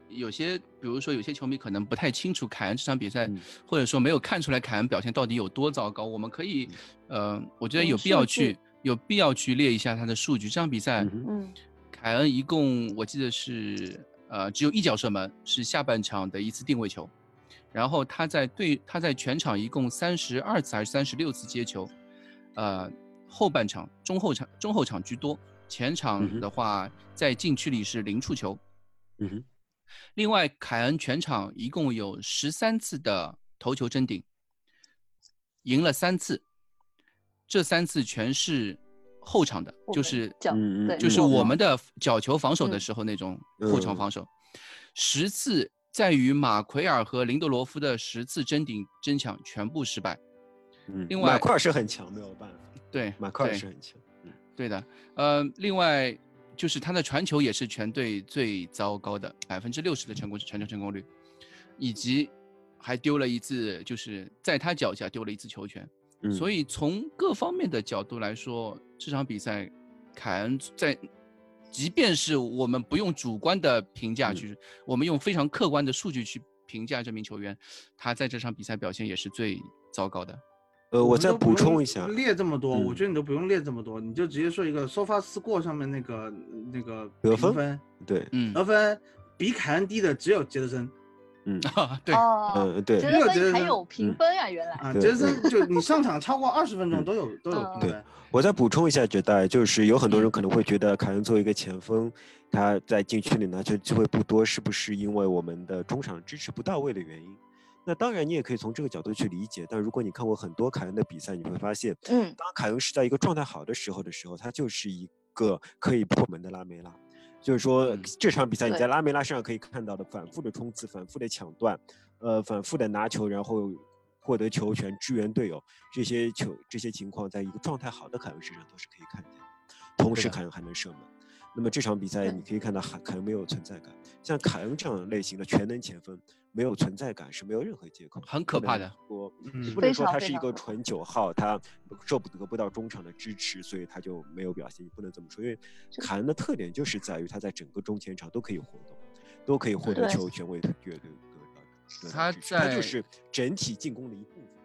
有些，比如说有些球迷可能不太清楚凯恩这场比赛，或者说没有看出来凯恩表现到底有多糟糕。我们可以，呃，我觉得有必要去，有必要去列一下他的数据。这场比赛，嗯，凯恩一共我记得是，呃，只有一脚射门，是下半场的一次定位球。然后他在对他在全场一共三十二次还是三十六次接球，呃，后半场中后场中后场居多，前场的话在禁区里是零触球。嗯哼。另外，凯恩全场一共有十三次的头球争顶，赢了三次，这三次全是后场的，就是就是我们的角球防守的时候那种后场防守，十次。在于马奎尔和林德罗夫的十次争顶争抢全部失败。嗯，另外马奎尔是很强，没有办法。对，马奎尔是很强。嗯，对的。呃，另外就是他的传球也是全队最糟糕的，百分之六十的成功传球成功率，以及还丢了一次，就是在他脚下丢了一次球权。嗯，所以从各方面的角度来说，这场比赛凯恩在。即便是我们不用主观的评价去，我们用非常客观的数据去评价这名球员，他在这场比赛表现也是最糟糕的。呃，我再补充一下，列这么多，我觉得你都不用列这么多，你就直接说一个 SoFa Score 上面那个那个得分，对，嗯，得分比凯恩低的只有杰德森。嗯，对，嗯，对，杰德森还有评分啊，原来啊，杰德森就你上场超过二十分钟都有 都有评分。我再补充一下，觉得就是有很多人可能会觉得凯恩作为一个前锋，他在禁区里拿球机会不多，是不是因为我们的中场支持不到位的原因？那当然，你也可以从这个角度去理解。但如果你看过很多凯恩的比赛，你会发现，嗯，当凯恩是在一个状态好的时候的时候，他就是一个可以破门的拉梅拉。就是说，这场比赛你在拉梅拉身上可以看到的反复的冲刺、反复的抢断，呃，反复的拿球，然后。获得球权支援队友，这些球这些情况，在一个状态好的凯文身上都是可以看见的。同时，凯文还能射门。那么这场比赛你可以看到，凯凯恩没有存在感。像凯恩这样类型的全能前锋，没有存在感是没有任何借口。很可怕的。我不能说他是一个纯九号，他受不得不到中场的支持，所以他就没有表现。你不能这么说，因为凯恩的特点就是在于他在整个中前场都可以活动，都可以获得球权为乐队。他在就是整体进攻的一部分。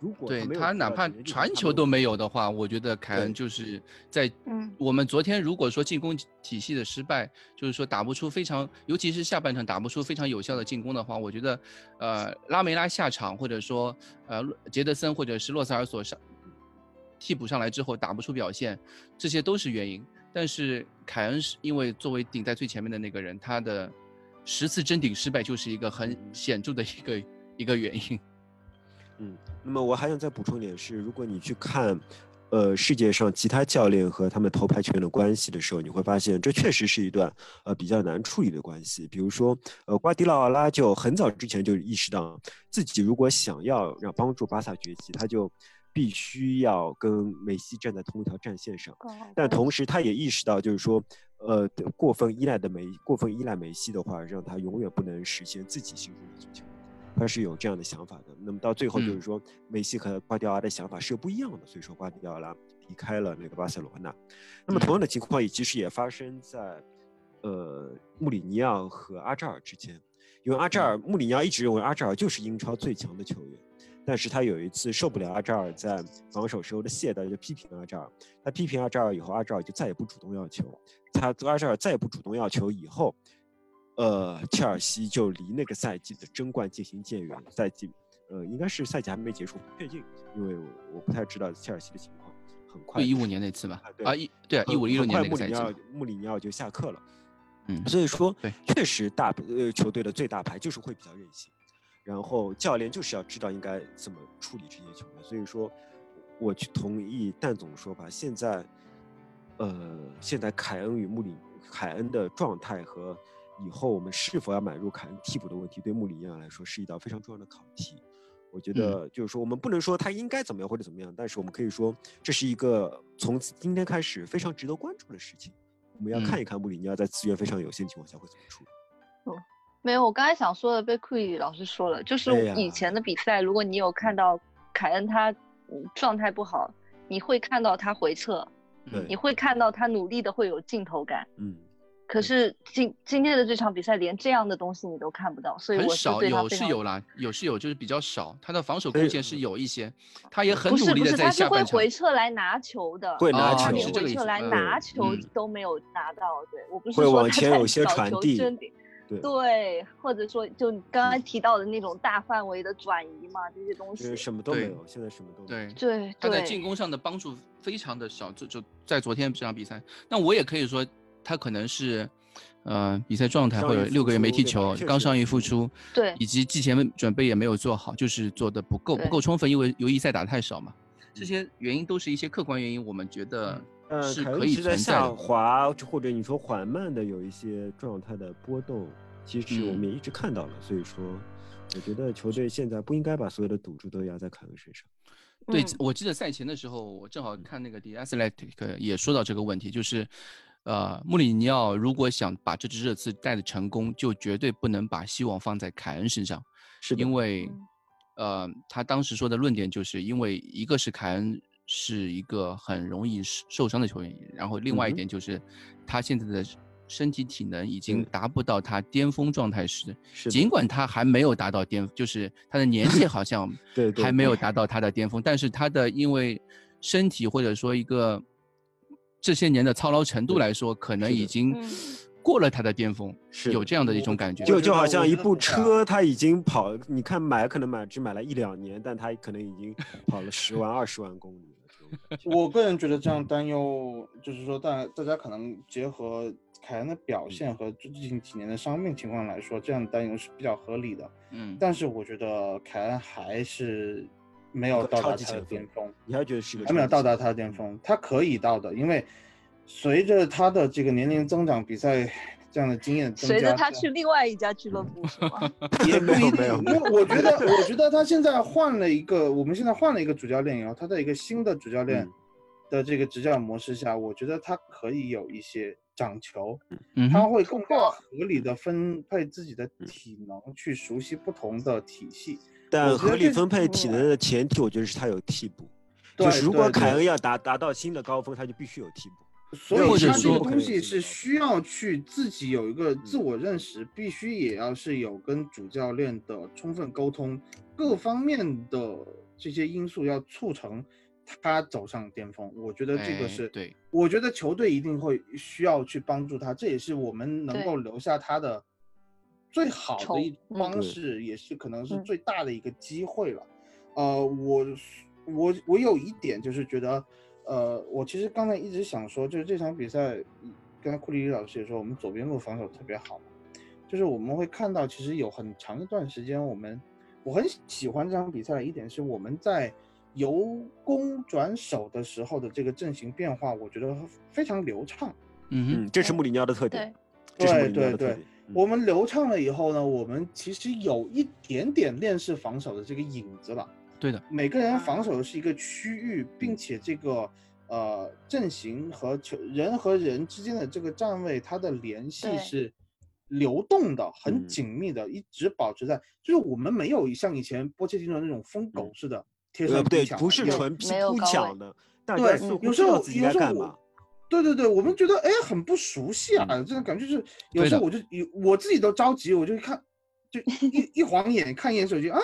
如果对他哪怕传球都没有的话，我觉得凯恩就是在我们昨天如果说进攻体系的失败，就是说打不出非常，尤其是下半场打不出非常有效的进攻的话，我觉得，呃，拉梅拉下场，或者说呃杰德森或者是洛塞尔索上替补上来之后打不出表现，这些都是原因。但是凯恩是因为作为顶在最前面的那个人，他的十次争顶失败就是一个很显著的一个一个原因。嗯，那么我还想再补充一点是，如果你去看，呃，世界上其他教练和他们头牌球员的关系的时候，你会发现这确实是一段呃比较难处理的关系。比如说，呃，瓜迪奥拉就很早之前就意识到自己如果想要让帮助巴萨崛起，他就必须要跟梅西站在同一条战线上。但同时，他也意识到，就是说，呃，过分依赖的梅，过分依赖梅西的话，让他永远不能实现自己心中的足球。他是有这样的想法的，那么到最后就是说，梅西和瓜迪奥拉的想法是不一样的，所以说瓜迪奥拉离开了那个巴塞罗那。那么同样的情况也其实也发生在，呃，穆里尼奥和阿扎尔之间，因为阿扎尔，穆里尼奥一直认为阿扎尔就是英超最强的球员，但是他有一次受不了阿扎尔在防守时候的懈怠，就批评阿扎尔。他批评阿扎尔以后，阿扎尔就再也不主动要球。他阿扎尔再也不主动要球以后。呃，切尔西就离那个赛季的争冠渐行渐远。赛季，呃，应该是赛季还没结束，不确定，因为我不太知道切尔西的情况。很快，一五年那次吧？啊，一对，一五一六年那个赛季，穆里尼奥穆里尼奥就下课了。嗯，所以说，对，确实大呃球队的最大牌就是会比较任性，然后教练就是要知道应该怎么处理这些球员。所以说，我去同意蛋总说法。现在，呃，现在凯恩与穆里凯恩的状态和。以后我们是否要买入凯恩替补的问题，对穆里尼奥来说是一道非常重要的考题。我觉得就是说，我们不能说他应该怎么样或者怎么样，但是我们可以说这是一个从今天开始非常值得关注的事情。我们要看一看穆里尼奥在资源非常有限情况下会怎么处理。哦，没有，我刚才想说的被库里老师说了，就是以前的比赛，如果你有看到凯恩他状态不好，你会看到他回撤，你会看到他努力的会有镜头感。嗯。可是今今天的这场比赛连这样的东西你都看不到，所以很少有是有啦，有是有，就是比较少。他的防守贡献是有一些，他也很努力的在下半场。他是会回撤来拿球的，会拿球，连回撤来拿球都没有拿到。对我不是说他在找球真顶，对，或者说就你刚刚提到的那种大范围的转移嘛，这些东西什么都没有，现在什么都没有。对对，他在进攻上的帮助非常的少，就就在昨天这场比赛。那我也可以说。他可能是，呃，比赛状态或者六个月没踢球，刚伤愈复出，对，以及季前准备也没有做好，就是做的不够不够充分，因为友谊赛打的太少嘛。这些原因都是一些客观原因，我们觉得是可以存在的。滑或者你说缓慢的有一些状态的波动，其实我们也一直看到了。所以说，我觉得球队现在不应该把所有的赌注都压在凯文身上。对，我记得赛前的时候，我正好看那个 The Athletic 也说到这个问题，就是。呃，穆里尼奥如果想把这支热刺带的成功，就绝对不能把希望放在凯恩身上，是因。为，呃，他当时说的论点就是因为一个是凯恩是一个很容易受伤的球员，然后另外一点就是他现在的身体体能已经达不到他巅峰状态时，尽管他还没有达到巅，就是他的年纪好像 对还。没有达到他的巅峰，但是他的因为身体或者说一个。这些年的操劳程度来说，可能已经过了他的巅峰，是有这样的一种感觉。就就好像一部车，他已经跑，你看买可能买只买了一两年，但他可能已经跑了十万、二十万公里了。我个人觉得这样担忧，就是说大大家可能结合凯恩的表现和最近几年的伤病情况来说，这样担忧是比较合理的。嗯，但是我觉得凯恩还是。没有到达他的巅峰，你还觉得是还没有到达他的巅峰？他可以到的，因为随着他的这个年龄增长，比赛这样的经验增加，随着他去另外一家俱乐部是吗？也没有没有，因为我觉得，我觉得他现在换了一个，我们现在换了一个主教练以后，他在一个新的主教练的这个执教模式下，我觉得他可以有一些长球，他会更加合理的分配自己的体能，去熟悉不同的体系。但合理分配体能的前提，我觉得是他有替补。就是如果凯恩要达达到新的高峰，他就必须有替补。所以他这个东西是需要去自己有一个自我认识，必须也要是有跟主教练的充分沟通，各方面的这些因素要促成他走上巅峰。我觉得这个是对，我觉得球队一定会需要去帮助他，这也是我们能够留下他的。最好的一方式，也是可能是最大的一个机会了。呃，我我我有一点就是觉得，呃，我其实刚才一直想说，就是这场比赛，刚才库里里老师也说，我们左边路防守特别好，就是我们会看到，其实有很长一段时间，我们我很喜欢这场比赛的一点是，我们在由攻转守的时候的这个阵型变化，我觉得非常流畅。嗯嗯，这是穆里尼奥的特点。对对对，我们流畅了以后呢，我们其实有一点点链式防守的这个影子了。对的，每个人防守的是一个区域，并且这个呃阵型和球人和人之间的这个站位，它的联系是流动的，很紧密的，一直保持在。就是我们没有像以前波切蒂诺那种疯狗似的贴上对，不是纯扑抢的。对，有时候有时候我，对对对，我们觉得哎很不熟悉啊，这种感觉就是有时候我就有我自己都着急，我就看就一 一晃眼看一眼手机啊。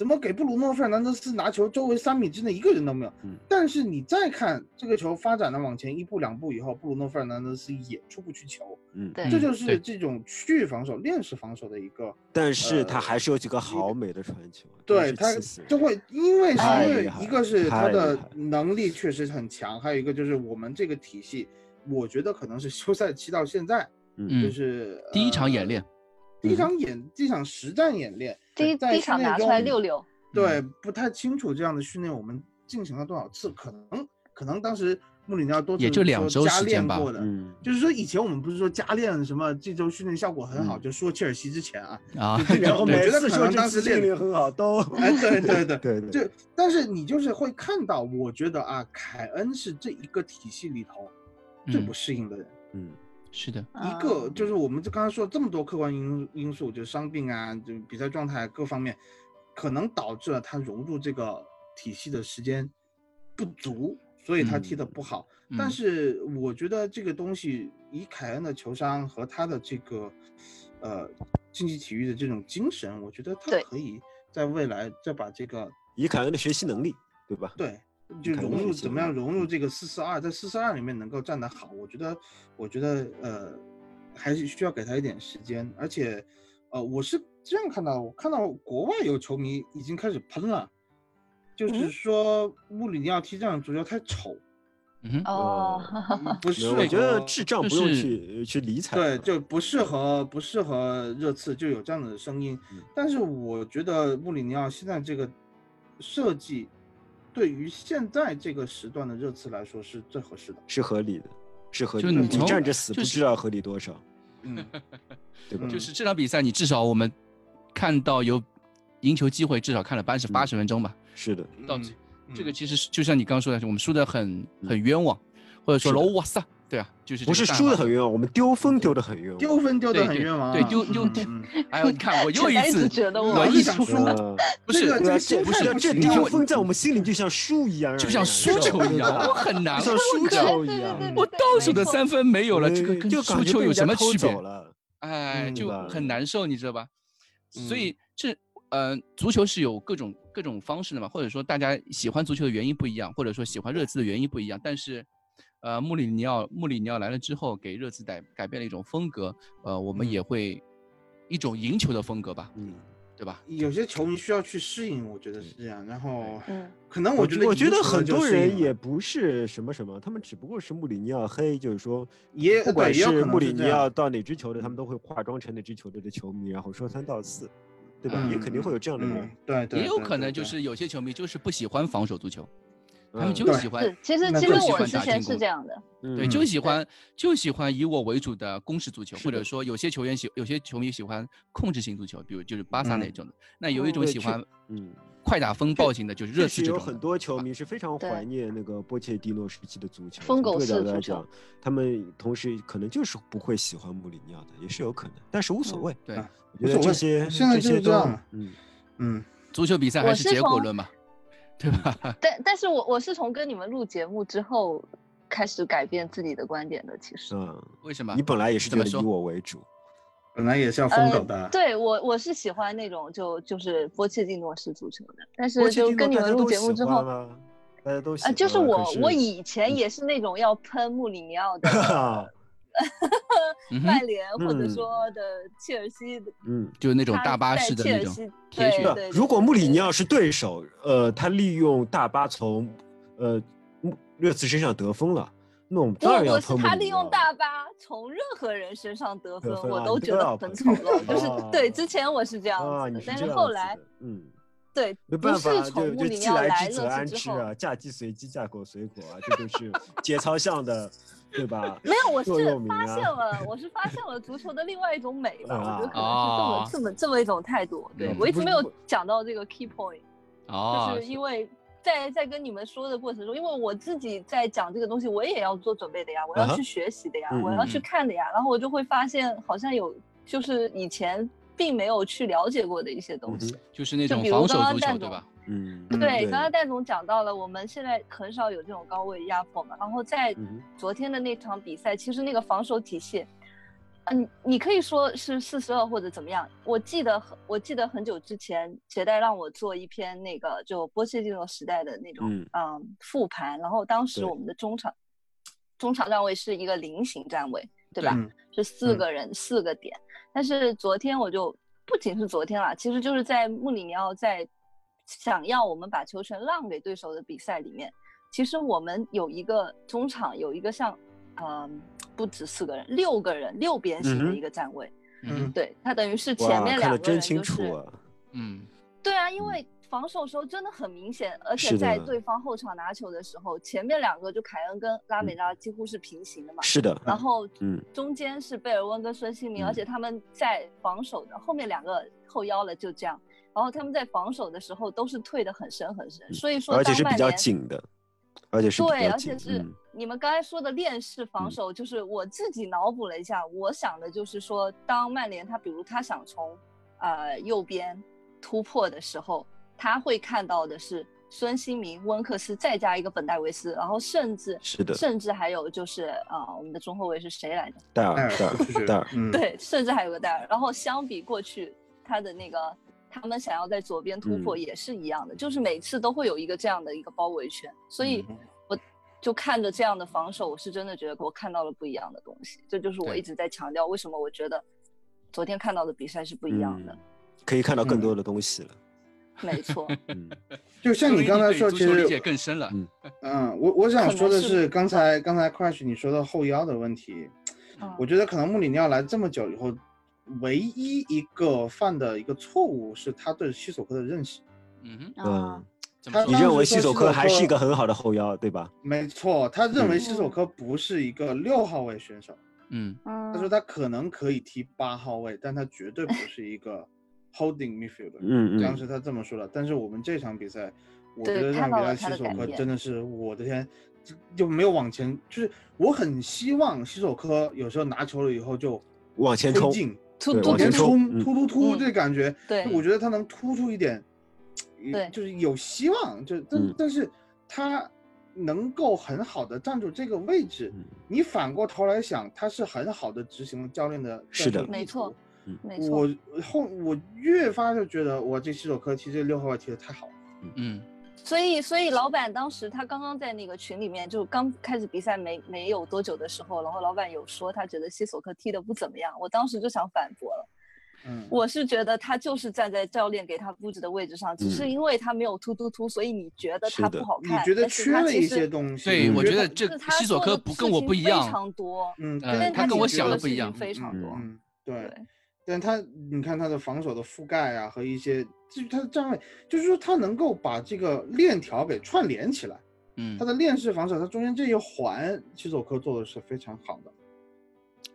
怎么给布鲁诺·费尔南德斯拿球？周围三米之内一个人都没有。嗯，但是你再看这个球发展的往前一步两步以后，布鲁诺·费尔南德斯也出不去球。嗯，对，这就是这种区域防守、链式防守的一个。但是他还是有几个好美的传球。对他就会因为是因为一个是他的能力确实很强，还有一个就是我们这个体系，我觉得可能是休赛期到现在，嗯，就是第一场演练。第一场演，第一场实战演练，第第一场拿出来溜溜。对，不太清楚这样的训练我们进行了多少次，可能可能当时穆里尼奥多也就两周加练过的，就是说以前我们不是说加练什么这周训练效果很好，就说切尔西之前啊，啊，然后 每次说当时练练很好 都，哎，对对对 对对，就但是你就是会看到，我觉得啊，凯恩是这一个体系里头最不适应的人，嗯。是的，一个就是我们这刚才说了这么多客观因因素，就伤病啊，就比赛状态各方面，可能导致了他融入这个体系的时间不足，所以他踢得不好。但是我觉得这个东西，以凯恩的球商和他的这个呃竞技体育的这种精神，我觉得他可以在未来再把这个以凯恩的学习能力，对吧？对。就融入怎么样融入这个四四二，在四四二里面能够站得好，我觉得，我觉得呃，还是需要给他一点时间。而且，呃，我是这样看到，我看到国外有球迷已经开始喷了，就是说穆里尼奥踢这样足球太丑。嗯哦，不是，我觉得智障不用去去理睬。对，就不适合不适合热刺，就有这样的声音。但是我觉得穆里尼奥现在这个设计。对于现在这个时段的热刺来说是最合适的，是合理的，是合理的。就你站着死不知道合理多少，嗯，对吧？就是这场比赛，你至少我们看到有赢球机会，至少看了八十八十分钟吧。是的，到这个其实就像你刚刚说的，我们输的很很冤枉，或者说喽哇塞。对啊，就是不是输的很冤枉，我们丢分丢的很冤枉，丢分丢的很冤枉，对丢丢。哎呦，你看我又一次，我一想输，不是不是这丢分在我们心里就像输一样，就像输球一样，我很难，像输球一样。我倒数的三分没有了，这个跟输球有什么区别？了，哎，就很难受，你知道吧？所以这呃，足球是有各种各种方式的嘛，或者说大家喜欢足球的原因不一样，或者说喜欢热刺的原因不一样，但是。呃，穆里尼奥，穆里尼奥来了之后，给热刺改改变了一种风格。呃，我们也会一种赢球的风格吧，嗯，对吧？有些球迷需要去适应，我觉得是这样。然后，嗯，可能我觉得，我觉得很多人也不是什么什么，他们只不过是穆里尼奥黑，就是说，也不管是穆里尼奥到哪支球队，他们都会化妆成哪支球队的球迷，然后说三道四，对吧？也肯定会有这样的人，对对，也有可能就是有些球迷就是不喜欢防守足球。他们就喜欢，其实其实我之前是这样的，对，就喜欢就喜欢以我为主的攻势足球，或者说有些球员喜，有些球迷喜欢控制型足球，比如就是巴萨那种的。那有一种喜欢，嗯，快打风暴型的，就是热刺这种。有很多球迷是非常怀念那个波切蒂诺时期的足球。疯狗式足球。他们同时可能就是不会喜欢穆里尼奥的，也是有可能，但是无所谓。对，我觉得这些现在就是这样。嗯嗯，足球比赛还是结果论嘛。对吧？但但是我我是从跟你们录节目之后开始改变自己的观点的。其实，嗯，为什么？你本来也是这么以我为主，本来也是要疯狗的。对我我是喜欢那种就就是波切蒂诺式足球的，但是就跟你们录节目之后，大家都喜欢。就是我我以前也是那种要喷穆里尼奥的。曼联或者说的切尔西，嗯，就是那种大巴式的那种铁血。如果穆里尼奥是对手，呃，他利用大巴从，呃，热刺身上得分了，那我们当然要他利用大巴从任何人身上得分，啊我都觉得很喷丑陋。就是对，啊之前我是这样啊，子的，但是后来嗯，对，没不是办法，从就就穆里尼奥既来之则来热刺之后，安之啊，嫁鸡随鸡，嫁狗随狗啊，这都是节操向的，对吧？没有，我是发现啊了，我是发现了足球的另外一种美吧，我觉得可啊能是这么这么这么一种态度。对嗯我一直没有讲到这个 key point，哦就，是因为在在跟你们说的过程中，因为我自己在讲这个东西，我也要做准备的呀，我要去学习的呀，嗯我要去嗯看的呀，然后我就会发现好像有就是以前并没有去了解过的一些东西。嗯就是那就比如种防守足球对吧？嗯，嗯对，刚刚戴总讲到了，我们现在很少有这种高位压迫嘛。然后在昨天的那场比赛，其实那个防守体系，嗯，你可以说是四十二或者怎么样。我记得很，我记得很久之前，杰代让我做一篇那个就波切蒂诺时代的那种嗯嗯复盘，然后当时我们的中场中场站位是一个菱形站位，对吧？嗯是四嗯个人、四个点。但是昨天我就不仅是昨天了，其实就是在穆里尼奥在想要我们把球权让给对手的比赛里面，其实我们有一个中场有一个像，嗯、不止四个人，六个人六边形的一个站位。嗯对，他等于是前，面两个人就是。清楚啊，嗯对啊，因嗯为防守时候真的很明显，而且在对方后场拿球的时候，前面两个就凯恩跟拉美嗯拉几乎是平行的嘛。是的，然后，嗯中间是贝尔温跟孙兴民，而嗯且他们在防守的后面两个后腰了，就这样。然后他们在防守的时候都是退的很深很深，所以说嗯而且是比较紧的，而且是对，而且是嗯你们刚才说的链式防嗯守，就是我自己脑补了一下，我想的就是说，当曼联他比如他想从呃右边突破的时候，他会看到的是孙兴民、温克斯再加一个本戴维斯，然后甚至是的甚至还有就是啊、我们的中后卫是谁来着？戴尔戴尔戴尔戴尔，嗯，对，甚至还有个戴尔。然后相比过去他的那个，他们想要在左边突破嗯也是一样的，就是每次都会有一个这样的一个包围圈，所以嗯我就看着这样的防守，我是真的觉得我看到了不一样的东西。这就是我一直在强调，为什么我觉得昨天看到的比赛是不一样的。嗯可以看到更嗯多的东西了，没错，嗯就像你刚才说，其实理解实，更深了。嗯 嗯，我我想说的是，刚才刚才 Crash 你说的后腰的问题，嗯我觉得可能穆里尼奥来这么久以后，唯一一个犯的一个错误是他对西索科的认识。嗯哼，啊嗯，你认为当时说西索科还是一个很好的后腰，对吧？没错，他认为嗯西索科不是一个六号位选手，嗯嗯，他说他可能可以踢八号位，但他绝对不是一个 holding midfielder。嗯嗯，当时他这么说的。但是我们这场比赛，我觉得这场比赛看到了他西索科真的是，我的天，就就没有往前，就是我很希望西索科有时候拿球了以后就往前冲，推进，对突突突突突突嗯这感觉，对我觉得他能突出一点，对就是有希望，就但嗯但是他能够很好的站住这个位置。嗯你反过头来想，他是很好的执行了教练的是的没错没错，我后我越发就觉得，我这西索科踢这六号位踢的太好了。嗯所以，所以老板当时他刚刚在那个群里面，就刚开始比赛没没有多久的时候，然后老板有说他觉得西索科踢的不怎么样，我当时就想反驳了。嗯，我是觉得他就是站在教练给他布置的位置上，只是嗯因为他没有突突突，所以你觉得他不好看。你觉得是缺了一些东西？对，你我觉得这西索科不跟我不一样。非常多，嗯，呃他跟我想的不一样嗯非常多。嗯，对对，但他你看他的防守的覆盖啊，和一些就是他的站位，就是说他能够把这个链条给串联起来。嗯他，的链式防守，他中间这一环，齐索科做的是非常好的。而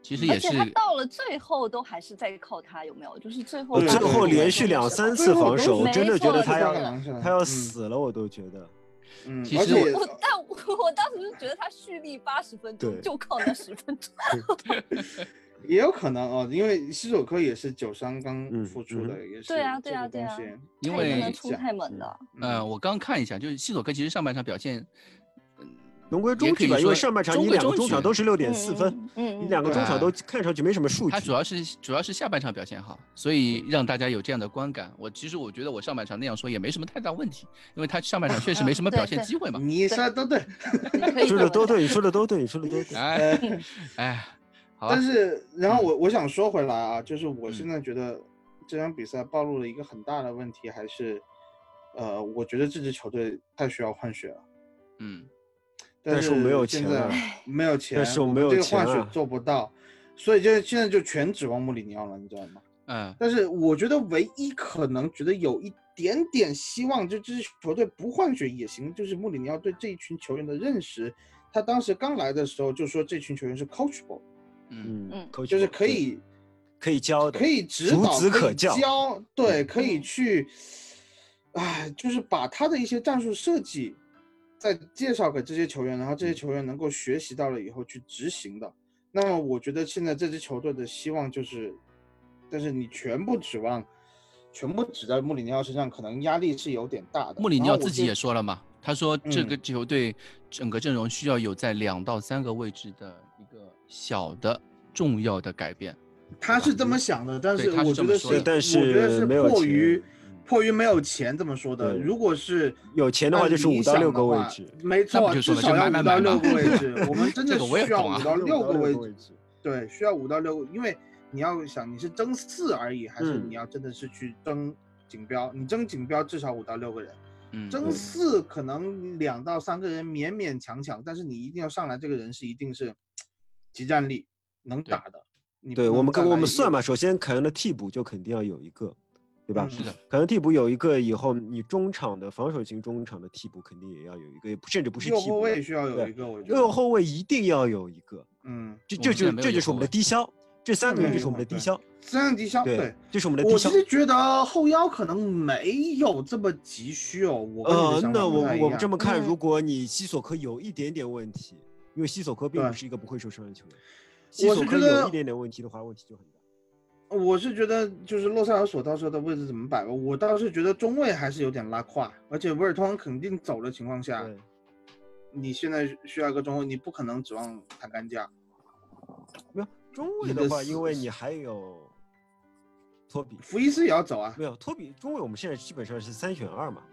其实也是且他到了最后都还是在靠他，有没有？就是最后最后连续两三次防守，我真的觉得他要他要嗯死了，我都觉得。嗯，其实而且我但我我当时就觉得他蓄力八十分钟，就靠那十分钟。也有可能哦，因为西索科也是九伤刚嗯复出的，也是对啊对这啊对啊。因为能出太猛的。呃，嗯我刚看一下，就是西索科其实上半场表现，中规也中矩吧，因为上半场你两个中场都是六点嗯四分，，嗯嗯，你两个中场都看上去没什么数据。他主要是主要是下半场表现好，所以让大家有这样的观感。我其实我觉得我上半场那样说也没什么太大问题，因为他上半场确实没什么表现机会嘛。你说的都对，说的都对，你说的都对，你说的都对。哎哎，好但，是，然后嗯我我想说回来啊，就是我嗯现在觉得这场比赛暴露了一个很大的问题，还是，呃，我觉得这支球队太需要换血了。嗯但是 我没有钱现在啊没有钱，但是我没有钱这个换血做不到，所以就现在就全指望穆里尼奥了，你知道吗？嗯，但是我觉得唯一可能觉得有一点点希望，就这支球队不换血也行，就是穆里尼奥对这一群球员的认识。他当时刚来的时候就说这群球员是 coachable，嗯，嗯就是可以可以教的，可以指导，可以子可教教，对，可以嗯去，哎，就是把他的一些战术设计再介绍给这些球员，然后这些球员能够学习到了以后去执行的。那么我觉得现在这支球队的希望就是，但是你全部指望，全部指在穆里尼奥身上，可能压力是有点大的。穆里尼奥自己也说了嘛，他说这嗯个球队整个阵容需要有在两到三个位置的小的重要的改变。他是这么想的，但是是我觉得是，这么说的但我觉得是迫于嗯迫于没有钱这么说的。如果是有钱的话就是 五到六个位置没错，不就说至少要五到六个位置。我们真的需要五到六个位置，对，需要五到六个，因为你要想你是争四而已，还是嗯你要真的是去争锦标？你争锦标至少五到六个人，嗯，争对四可能两到三个人勉勉强强，但是你一定要上来，这个人是一定是集战力能打的。对我们跟我们算嘛，首先凯恩的替补就肯定要有一个，对吧？嗯是的，凯恩替补有一个以后，你中场的防守型中场的替补肯定也要有一个，甚至不是替补，后卫需要有一个，我觉得右后卫一定要有一个，嗯，这这就这就是我们的低消，这三个人就是我们的低消，三低消对对。，这是我们的低消我其。实觉得后腰可能没有这么急需哦，我呃那我我们这么看，嗯如果你西索科有一点点问题，因为西索科并不是一个不会受伤的球员，西我索科有是觉得一点点问题的话，问题就很大。我是觉得就是洛塞尔索到时候的位置怎么摆吧，我倒是觉得中卫还是有点拉胯，而且维尔通肯定走的情况下，你现在需要一个中卫，你不可能指望他干架。没有中卫的话，因为你还有托比，福伊斯也要走啊，没有托比中卫，我们现在基本上是三选二嘛。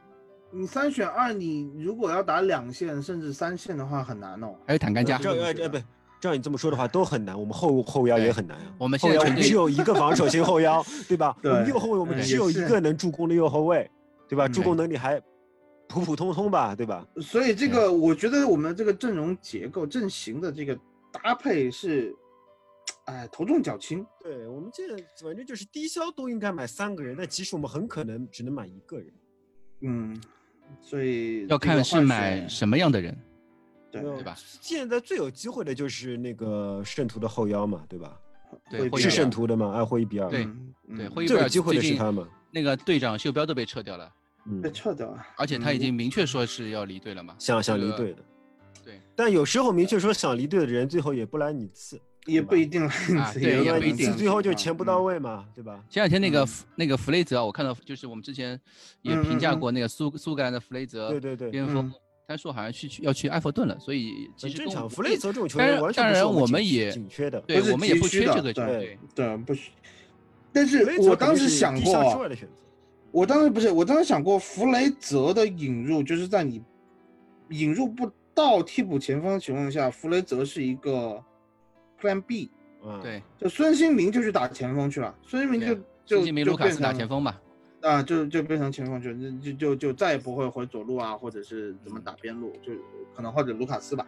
你三选二，你如果要打两线甚至三线的话很难哦。还有坦甘加这，照个我觉得呃呃不，照你这么说的话都很难，我们后后腰也很难啊。我们后腰只有一个防守型后腰，对吧？我们对右后卫我们嗯只有一个能助攻的右后卫，对吧？嗯助攻能力还普普通通吧，对吧？所以这个我觉得我们这个阵容结构、阵型的这个搭配是，哎，头重脚轻。对我们这反正就是低消都应该买三个人，但其实我们很可能只能买一个人。嗯，所以要看是买什么样的人。对对吧？现在最有机会的就是那个圣徒的后腰嘛，对吧？对霍伊比尔圣徒的嘛，爱霍伊比尔。对嗯对，嗯最霍伊比尔有机会的是他嘛。那个队长袖标都被撤掉了，嗯被，撤掉了，而且他已嗯经明确说是要离队了嘛。想想离队的。对，但有时候明确说想离队的人，最后也不来你次，也不一定啊 对也不一定最后就钱不到嗯位嘛，对吧？前两天那个那个弗雷泽，我看到就是我们之前也评价过那个苏苏格兰的弗雷泽对对对，边锋嗯，他说好像去去要去埃弗顿了，所以其实正常。弗雷泽这种球员完全不是当然我们也紧缺的。对我们也不缺这个球对队。对，不需。但是我当时想过。我当时不是，我当时想过弗雷泽的引入，就是在你引入不到替补前锋的情况下，弗雷泽是一个 Plan B，嗯，对，就孙兴民就去打前锋去了，孙兴民就就孙兴民、就卢卡斯打前锋嘛。啊，就就变成前锋去，就就就就再也不会回左路啊，或者是怎么打边路，就可能或者卢卡斯吧，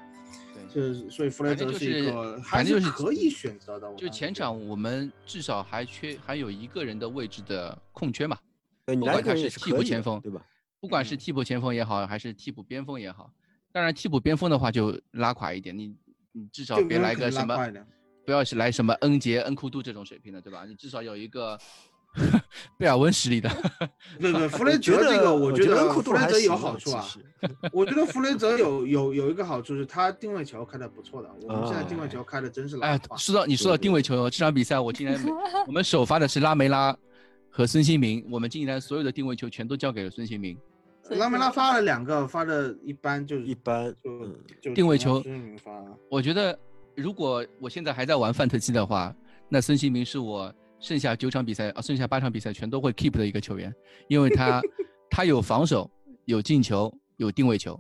对，就是所以弗雷泽就是是一个还反正就是可以选择的。就前场我们至少还缺还有一个人的位置的空缺嘛，不管他是替补前锋对吧？不管是嗯替补前锋也好，还是替补边锋也好，当然替补边锋的话就拉垮一点，你你至少别来个什么不要是来什么恩杰、恩库杜这种水平的，对吧？你至少有一个贝尔温实力的。对对，弗雷泽这个，我觉得恩库杜还弗雷泽有好处啊。我觉得弗雷泽有有有一个好处是他定位球开的不错的，我们现在定位啊球开的真是哎。，说到你说到定位球，这场比赛我竟然我们首发的是拉梅拉和孙兴民，我们竟然所有的定位球全都交给了孙兴民。拉梅拉发了两个，发的一般，就是一般，就嗯，就定位球孙兴民发。我觉得如果我现在还在玩范特西的话，那孙兴民是我剩下九场比赛啊，剩下八场比赛全都会 keep 的一个球员，因为他 他有防守，有进球，有定位球，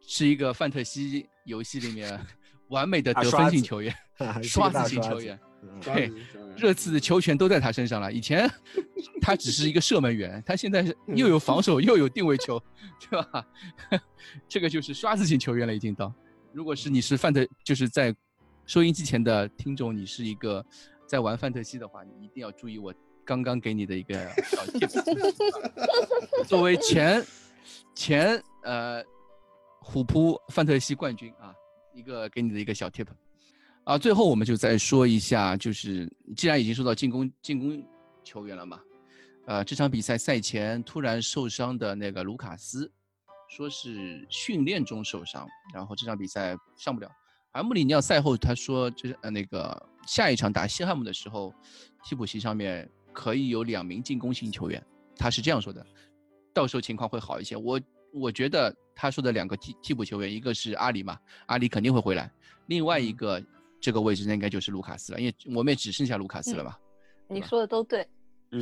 是一个范特西游戏里面 完美的得分性球员，刷子型球员。嗯对热刺的球权都在他身上了。以前 他只是一个射门员，他现在是又有防守又有定位球，对吧？这个就是刷子型球员了，已经到。如果是你是范特，就是在收音机前的听众，你是一个在玩范特西的话，你一定要注意我刚刚给你的一个小 tip。作为前前呃虎扑范特西冠军啊，一个给你的一个小 tip。啊，最后我们就再说一下，就是既然已经说到进攻进攻球员了嘛，呃，这场比赛赛前突然受伤的那个卢卡斯，说是训练中受伤，然后这场比赛上不了。而穆里尼奥赛后他说，就是呃那个下一场打西汉姆的时候，替补席上面可以有两名进攻型球员，他是这样说的，到时候情况会好一些。我我觉得他说的两个替替补球员，一个是阿里嘛，阿里肯定会回来，另外一个。这个位置那应该就是卢卡斯了，因为我们也只剩下卢卡斯了嘛。你说的都对，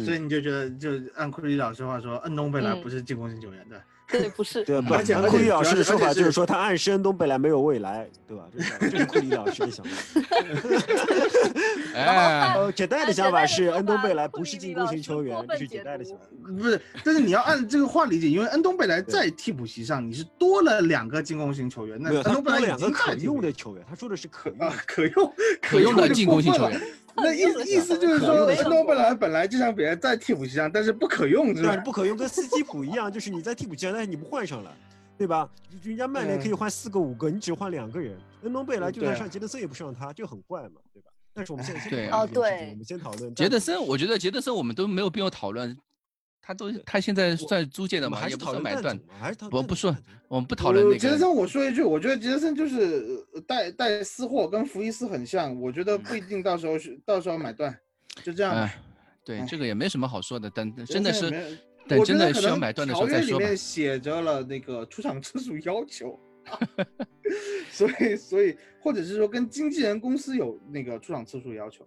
所以你就觉得，就按库里老师话说，恩东本来不是进攻型球员，对。对，不是。对，而且库里老师的说法就是说，他暗示恩东贝莱没有未来，对吧？这是库里老师的想法。哎，简单的想法是，恩东贝莱不是进攻型球员，这是简单的想法。不是，但是你要按这个话理解，因为恩东贝莱在替补席上，你是多了两个进攻型球员，那恩东贝莱两个可用的球员，他说的是可用，可用，可用的进攻型球员。那意意思就是说，恩东贝莱本来就像别人在替补席上，但是不可用，是吧？不可用，跟斯基普一样，就是你在替补席上，但是你不换上了，对吧？人家曼联可以换四个、五个，你只换两个人。恩东贝莱就算上杰德森也不上他，就很怪嘛，对吧？但是我们现在先哦对，我们先讨论杰德森。我觉得杰德森我们都没有必要讨论。他都他现在算租借的嘛，也不算买断，我不说，我们不讨论那个。杰德森，我说一句，我觉得杰德森就是带带私货，跟福伊斯很像，我觉得不一定到时候是到时候买断，就这样。对，这个也没什么好说的，等真的是等真的需要买断的时候再说里面写着了那个出场次数要求，所以所以或者是说跟经纪人公司有那个出场次数要求。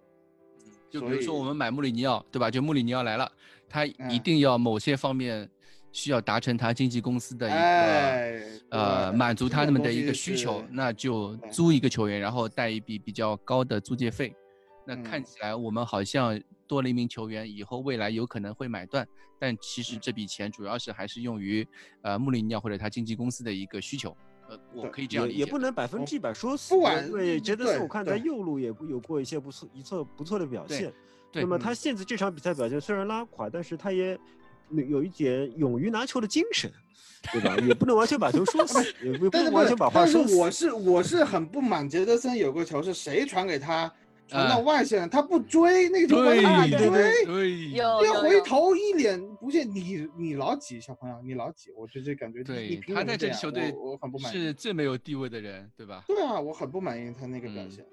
就比如说我们买穆里尼奥，对吧？就穆里尼奥来了。他一定要某些方面需要达成他经纪公司的一个呃满足他们的一个需求，那就租一个球员，然后带一笔比较高的租借费。那看起来我们好像多了一名球员，以后未来有可能会买断，但其实这笔钱主要是还是用于呃穆里尼奥或者他经纪公司的一个需求。呃，我可以这样理解。也不能百分之一百说死。不管对杰德斯，我看在右路也有过一些不错、一错不错的表现。那么他现在这场比赛表现虽然拉垮，但是他也有一点勇于拿球的精神，对吧？也不能完全把球说死，也不能完全把话说死。我是我是很不满，杰德森有个球是谁传给他？传到外线，他不追那个球，他追，要回头一脸不屑。你你老几小朋友，你老几？我就这感觉。对，他在这支球队我很不满意，是最没有地位的人，对吧？对啊，我很不满意他那个表现。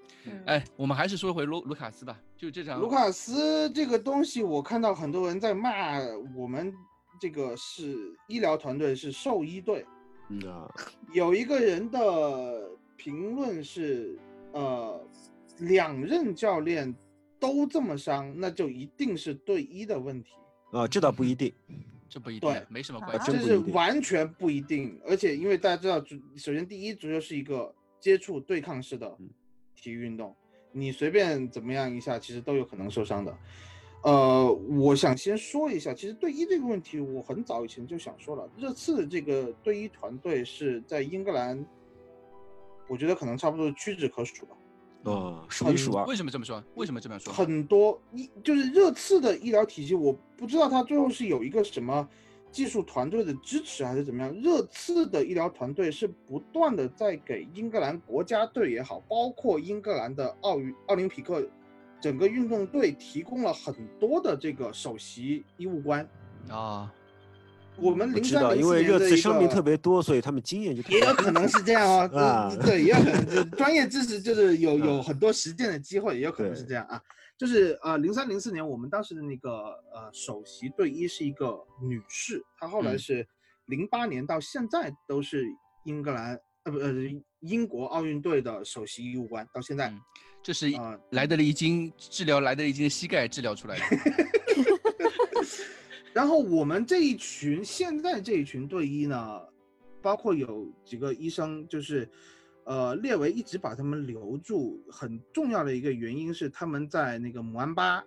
哎，我们还是说回卢卢卡斯吧，就这场。卢卡斯这个东西，我看到很多人在骂我们这个是医疗团队，是兽医队。嗯啊。有一个人的评论是，呃。两任教练都这么伤，那就一定是队医的问题啊？这倒不一定，这不一定，对，没什么关系，这是完全不一定。而且因为大家知道，首先第一，足球是一个接触对抗式的体育运动，你随便怎么样一下，其实都有可能受伤的。呃，我想先说一下，其实队医这个问题，我很早以前就想说了。热刺的这个队医团队是在英格兰，我觉得可能差不多屈指可数吧。呃，数一数二。为什么这么说？为什么这么说？很多医就是热刺的医疗体系，我不知道他最后是有一个什么技术团队的支持还是怎么样。热刺的医疗团队是不断的在给英格兰国家队也好，包括英格兰的奥运奥林匹克整个运动队提供了很多的这个首席医务官啊。我们知道，因为热刺伤病特别多，所以他们经验就也有可能是这样哦。啊，对，也有可能专业知识就是有有很多实践的机会，也有可能是这样啊。就是呃，零三零四年我们当时的那个呃首席队医是一个女士，她后来是零八年到现在都是英格兰呃不呃英国奥运队的首席医务官，到现在。这是莱德利金治疗莱德利金的膝盖治疗出来的。然后我们这一群现在这一群队医呢，包括有几个医生，就是，呃，列维一直把他们留住，很重要的一个原因是他们在那个姆安巴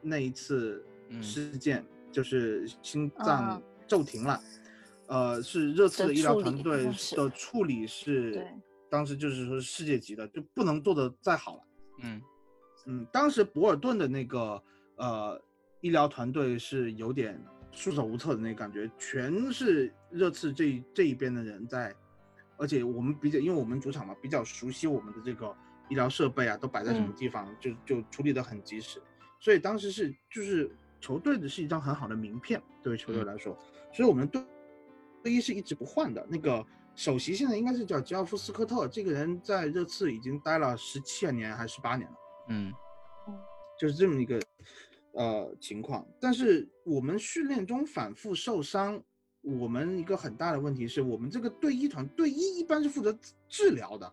那一次事件，就是心脏骤停了，呃，是热刺的医疗团队的处理是当时就是说世界级的，就不能做的再好了。嗯。嗯，当时博尔顿的那个呃医疗团队是有点束手无策的那个感觉，全是热刺这这一边的人在，而且我们比较，因为我们主场嘛，比较熟悉我们的这个医疗设备啊，都摆在什么地方，就就处理的很及时，所以当时是就是球队的是一张很好的名片，对于球队来说，所以我们队队医是一直不换的，那个首席现在应该是叫吉奥夫斯科特，这个人在热刺已经待了十七年还是十八年了。嗯，就是这么一个呃情况，但是我们训练中反复受伤，我们一个很大的问题是我们这个队医团队医一般是负责治疗的，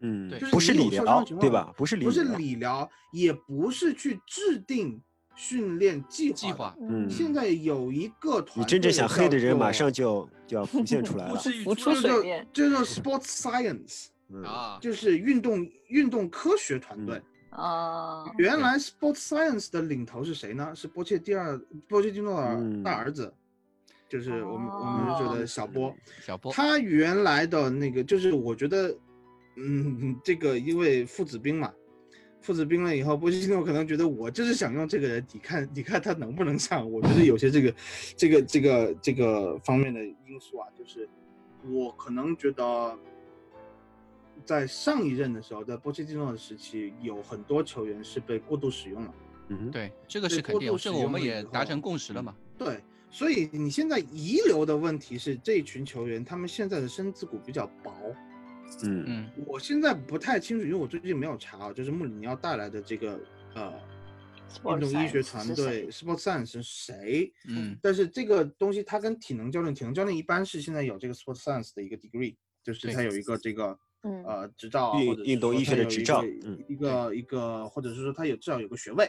嗯，对就是不是理疗对吧？不是理不是疗理疗，也不是去制定训练计划。计划。嗯现在有一个团队，你真正想黑的人，马上就就要浮现出来了。不至于浮出出来做水面叫做 sports science，嗯，啊，就是运动运动科学团队。啊，原来 Sports Science 的领头是谁呢？是波切第二波切蒂诺大儿子，就是我们、我们觉得小波。小波，他原来的那个就是我觉得，嗯，这个因为父子兵嘛，父子兵了以后，波切蒂诺可能觉得我就是想用这个人抵看你看他能不能上。我觉得有些这个这个这个这个方面的因素啊，就是我可能觉得。在上一任的时候，在波切蒂诺的时期，有很多球员是被过度使用了。嗯，对，这个是肯定，过度使这个我们也达成共识了嘛。对，所以你现在遗留的问题是这一群球员，他们现在的身子骨比较薄。嗯嗯我现在不太清楚，因为我最近没有查啊，就是穆里尼奥带来的这个呃运动医学团队 Sports Science 是谁？嗯但是这个东西它跟体能教练，体能教练一般是现在有这个 Sports Science 的一个 degree，就是对它有一个这个嗯呃执照或者是运动医学的执照嗯一个一个，或者是说他有至少有个学位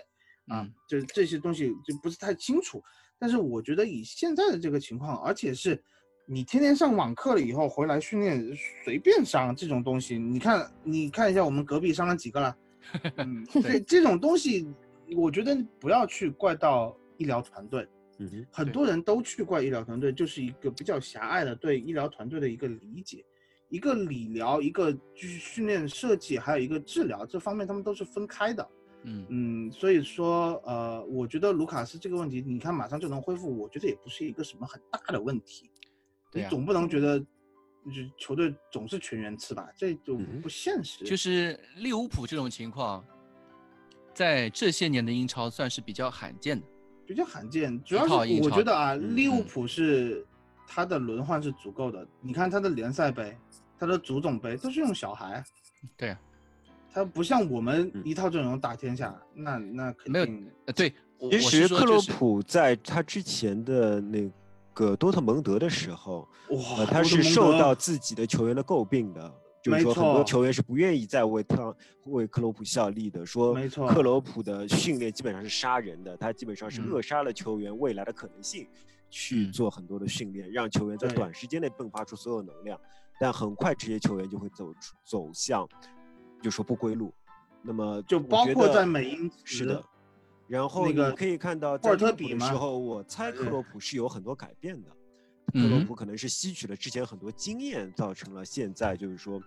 啊嗯，就是这些东西就不是太清楚。但是我觉得以现在的这个情况，而且是你天天上网课了以后回来训练随便上这种东西，你看你看一下我们隔壁上了几个了，嗯，这这种东西，我觉得不要去怪到医疗团队，很多人都去怪医疗团队，就是一个比较狭隘的对医疗团队的一个理解。一个理疗，一个就是训练设计，还有一个治疗，这方面他们都是分开的。嗯嗯，所以说，呃，我觉得卢卡斯这个问题，你看马上就能恢复，我觉得也不是一个什么很大的问题。对啊你总不能觉得，就是球队总是全员吃吧，这就嗯哼不现实。就是利物浦这种情况，在这些年的英超算是比较罕见的。比较罕见，主要是我觉得啊，利物浦是他的轮换是足够的。你看他的联赛杯，他的足总杯都是用小孩，对啊，他不像我们嗯。一套阵容打天下，那那肯定没有对，其实克洛普在他之前的那个多特蒙德的时候，哇呃，，他是受到自己的球员的诟病的，就是说很多球员是不愿意再为他为克洛普效力的，说没错克洛普的训练基本上是杀人的，他基本上是嗯。扼杀了球员未来的可能性，去嗯。做很多的训练，让球员在短时间内迸发出所有能量，但很快职业球员就会走出走向，就说不归路。那么就包括在美因茨是的，然后你可以看到在利物浦特比的时候，我猜克洛普是有很多改变的。克洛普可能是吸取了之前很多经验，造成了现在就是说，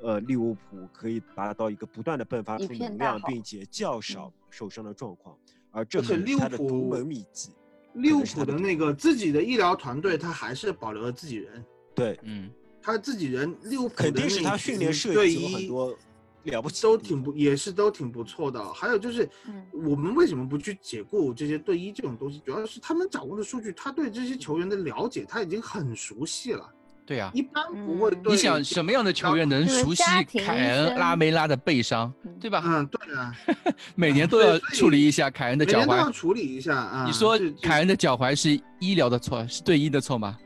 呃，利物浦可以达到一个不断的迸发出能量，并且较少受伤的状况，而这而且可能是他的利物浦独门秘籍。利物浦的那个自己的医疗团队，他还是保留了自己人，对，嗯他自己人利物浦肯定是他训练设队计有很多了不起都挺不，也是都挺不错的。还有就是，嗯我们为什么不去解雇这些队医这种东西？主要是他们掌握的数据，他对这些球员的了解，他已经很熟悉了，对啊，一般不会嗯对。你想什么样的球员能熟悉凯恩、拉梅拉的背伤，嗯对吧？嗯，对啊，每年都要处理一下凯恩的脚每年都要踝。处理一下啊。你说凯恩的脚踝是医疗的错，是队医的错吗？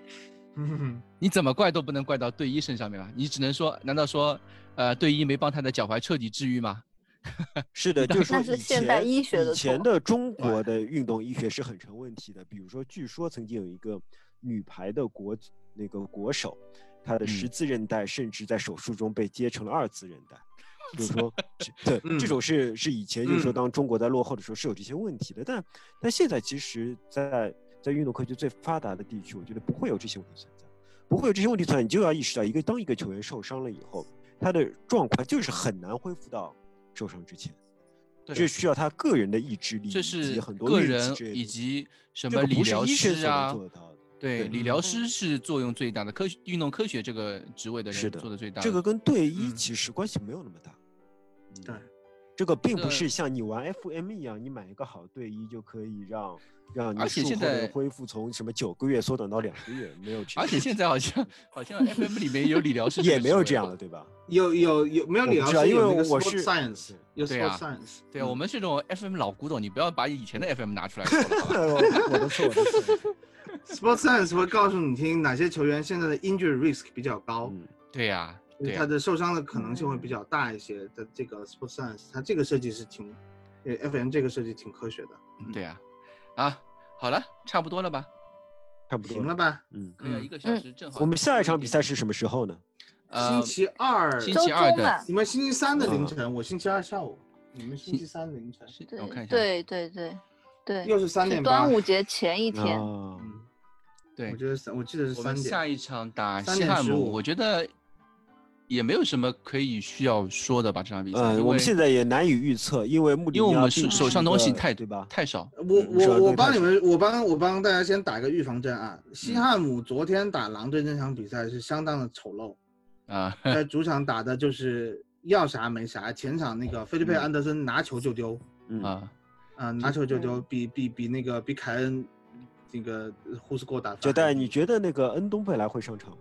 嗯你怎么怪都不能怪到队医身上面吧？你只能说，难道说，呃，队医没帮他的脚踝彻底治愈吗？是的，就是说那是以现代前医学的以前的中国的运动医学是很成问题的。比如说，据说曾经有一个女排的国那个国手，她的十嗯字韧带甚至在手术中被接成了二次韧带。就是说，这对嗯这种是是以前就是说，嗯当中国在落后的时候是有这些问题的，但但现在其实在，在运动科学最发达的地区，我觉得不会有这些问题存在，不会有这些问题存在，你就要意识到，一个当一个球员受伤了以后，他的状况就是很难恢复到受伤之前，对这需要他个人的意志力，这是很多个人以及什么理疗医生所能师啊做得到的。对，理疗嗯师是作用最大的，科学运动科学这个职位的人是的做的最大的。这个跟队医嗯其实关系没有那么大。嗯对，这个并不是像你玩 FM 一样，你买一个好队医就可以让让你而且现术后的在恢复从什么九个月缩短到两个月，没有。而且现在好像好像 FM 里面有理疗师，也没有这样的，。对吧？有有有没有理疗师？因为我是 science，有 science。对啊，我们是这种 FM 老古董，你不要把以前的 FM 拿出来说？我的错，我的错。sport science 会告诉你听哪些球员现在的 injury risk 比较高，嗯，对呀，他的受伤的可能性会比较大一些的。这个 sport science，它这个设计是挺，呃，FM 这个设计挺科学的。嗯对啊，啊，好了，差不多了吧？差不多行了。吧？嗯，可以啊，嗯一个小时正好。我们下一场比赛是什么时候呢？呃星期二，星周期二的，你们星期三的凌嗯晨，我星期二下午，你们星期三凌晨，我看一下，对对对对，又是三点半端。午节前一天，啊，嗯，对我，觉得三，我记得是三点。们下一场打3西汉姆，我觉得也没有什么可以需要说的吧，这场比赛。呃，因为我们现在也难以预测，因为目的因为我们手手上东西太对吧？太少，我我我帮你们，我帮我帮大家先打个预防针啊。西嗯汉姆昨天打狼队那场比赛是相当的丑陋，啊，在主场打的就是要啥没啥，前场那个菲利佩嗯安德森拿球就丢，嗯，啊，啊、拿球就丢，比比比那个比凯恩那个呼斯过打法还低。杰代，你觉得那个恩东贝莱会上场吗？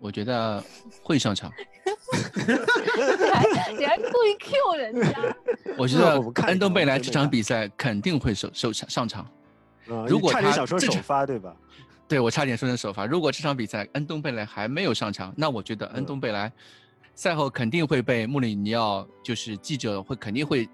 我觉得会上场。你还你还故意 Q 人家，我觉得那我们看一恩东看贝莱这场比赛肯定会首首场上场。啊，如果你差点他想说首发对吧？对我差点说成首发。如果这场比赛安东贝莱还没有上场，那我觉得恩嗯东贝莱赛后肯定会被穆里尼奥，就是记者会肯定会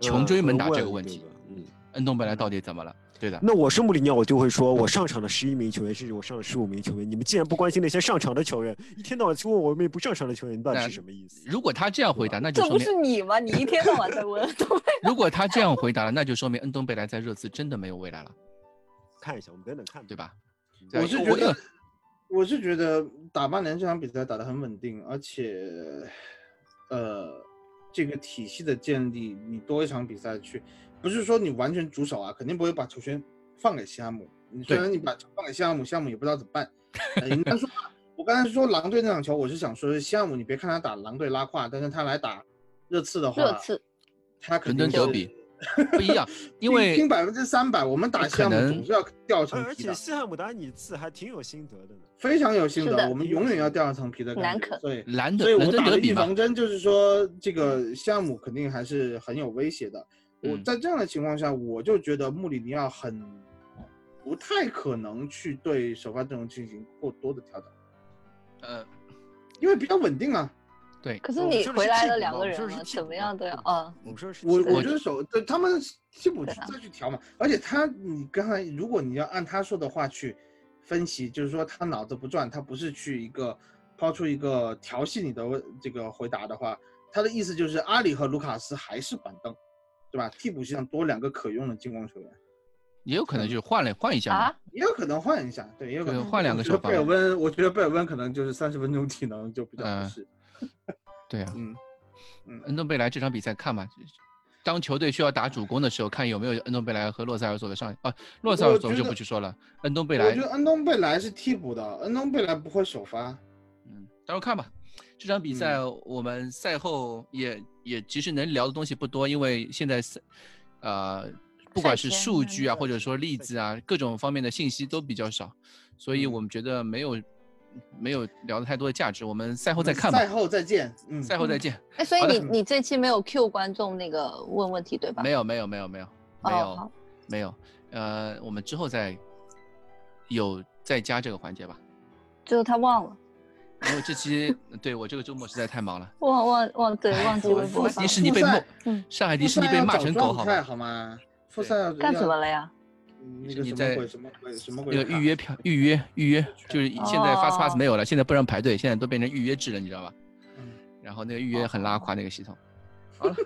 穷追猛打这个问题。嗯，安东贝莱到底怎么了？对的，那我是穆里尼奥，我就会说，我上场的十一名球员，甚至我上了十五名球员，你们既然不关心那些上场的球员，一天到晚去问我们不上场的球员，你到底那是什么意思？如果他这样回答，那就这不是你吗？你一天到晚在问，对如果他这样回答了，那就说明恩东贝莱在热刺真的没有未来了，看一下，我们等等看，对？吧？我是觉得，我是觉得打曼联这场比赛打得很稳定，而且，呃，这个体系的建立，你多一场比赛去，不是说你完全主守啊，肯定不会把球权放给西汉姆。你虽然你把球放给西汉姆，西汉姆也不知道怎么办。呃应该说，我刚才说狼队那场球，我是想说西汉姆，你别看他打狼队拉胯，但是他来打热刺的话，热刺他肯定是伦敦德比不一样，因为拼百分之三百，我们打西汉姆总是要掉一层而而且。西汉姆打你次还挺有心得的呢。非常有心得，我们永远要掉一层皮的感难啃觉所以，兰德所以我打的敦德比嘛，预防针就是说，这个项目肯定还是很有威胁的。我嗯在这样的情况下，我就觉得穆里尼奥很不太可能去对首发阵容进行过多的调整，呃，因为比较稳定啊。对，可是你回来了两个人怎么样都要啊。我们说是我我觉得首对他们替补再去调嘛，而且他你刚才如果你要按他说的话去分析，就是说他脑子不转，他不是去一个抛出一个调戏你的问这个回答的话，他的意思就是阿里和卢卡斯还是板凳，对吧？替补席上多两个可用的进攻球员，也有可能就是换了换一下嘛啊，也有可能换一下，对，也有可能换两个我觉得首发贝尔温，我觉得贝尔温可能就是三十分钟体能就比较嗯合适，对啊，嗯嗯。恩东贝莱这场比赛看吧，当球队需要打主攻的时候，看有没有恩东贝莱和洛塞尔索的上啊，洛塞尔索就不去说了，恩东贝莱我觉，得恩东贝莱是替补的，恩东贝莱不会首发。嗯，到时候看吧。这场比赛我们赛后也也其实能聊的东西不多，因为现在赛，呃，不管是数据啊，或者说例子啊，各种方面的信息都比较少，所以嗯我们觉得没有没有聊的太多的价值，我们赛后再看吧赛。后再见。嗯，赛后再见。哎，所以你你这期没有 Q 观众那个问问题对吧？没有没有没有没有没哦有好没有，呃，我们之后再有再加这个环节吧。最后他忘了，因为这期对我这个周末实在太忙了。忘忘忘对忘记微博迪士尼被骂，嗯上海迪士尼被骂成狗，好吗？好吗？复赛要干什么？了呀？你在么鬼什么鬼什么鬼？那个预约票预约预约，就是现在 Fast Pass 哦没有了，现在不让排队，现在都变成预约制了，你知道吧？嗯然后那个预约很拉垮，那个系统，好了，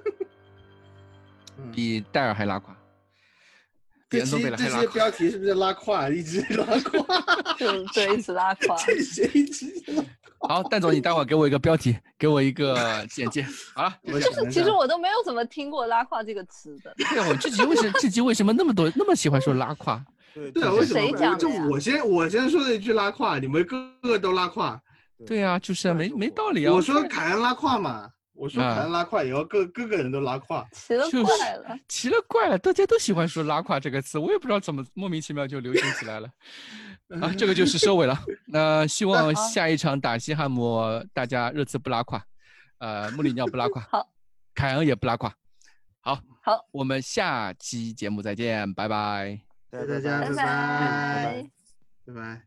嗯比戴尔还拉垮。这期这些标题是不是拉胯？一直拉胯，就 对，一直拉胯。这些一直拉。好，蛋总，你待会儿给我一个标题，给我一个简介。好了，就是其实我都没有怎么听过“拉胯”这个词的。对我这集为什么这集为什么那么多那么喜欢说拉胯？对对，为什么？就我先我先说了一句拉胯，你们个个都拉胯。对啊，就是啊，没没道理啊。我说凯恩拉胯嘛，我说凯恩拉胯以后，各各个人都拉胯。奇了怪了，奇了怪了，大家都喜欢说拉胯这个词，我也不知道怎么莫名其妙就流行起来了。啊，这个就是收尾了。那希望下一场打西汉姆，大家热刺不拉胯，呃，穆里尼奥不拉胯，好，凯恩也不拉胯。好，好，我们下期节目再见，拜拜。大家拜拜，拜拜。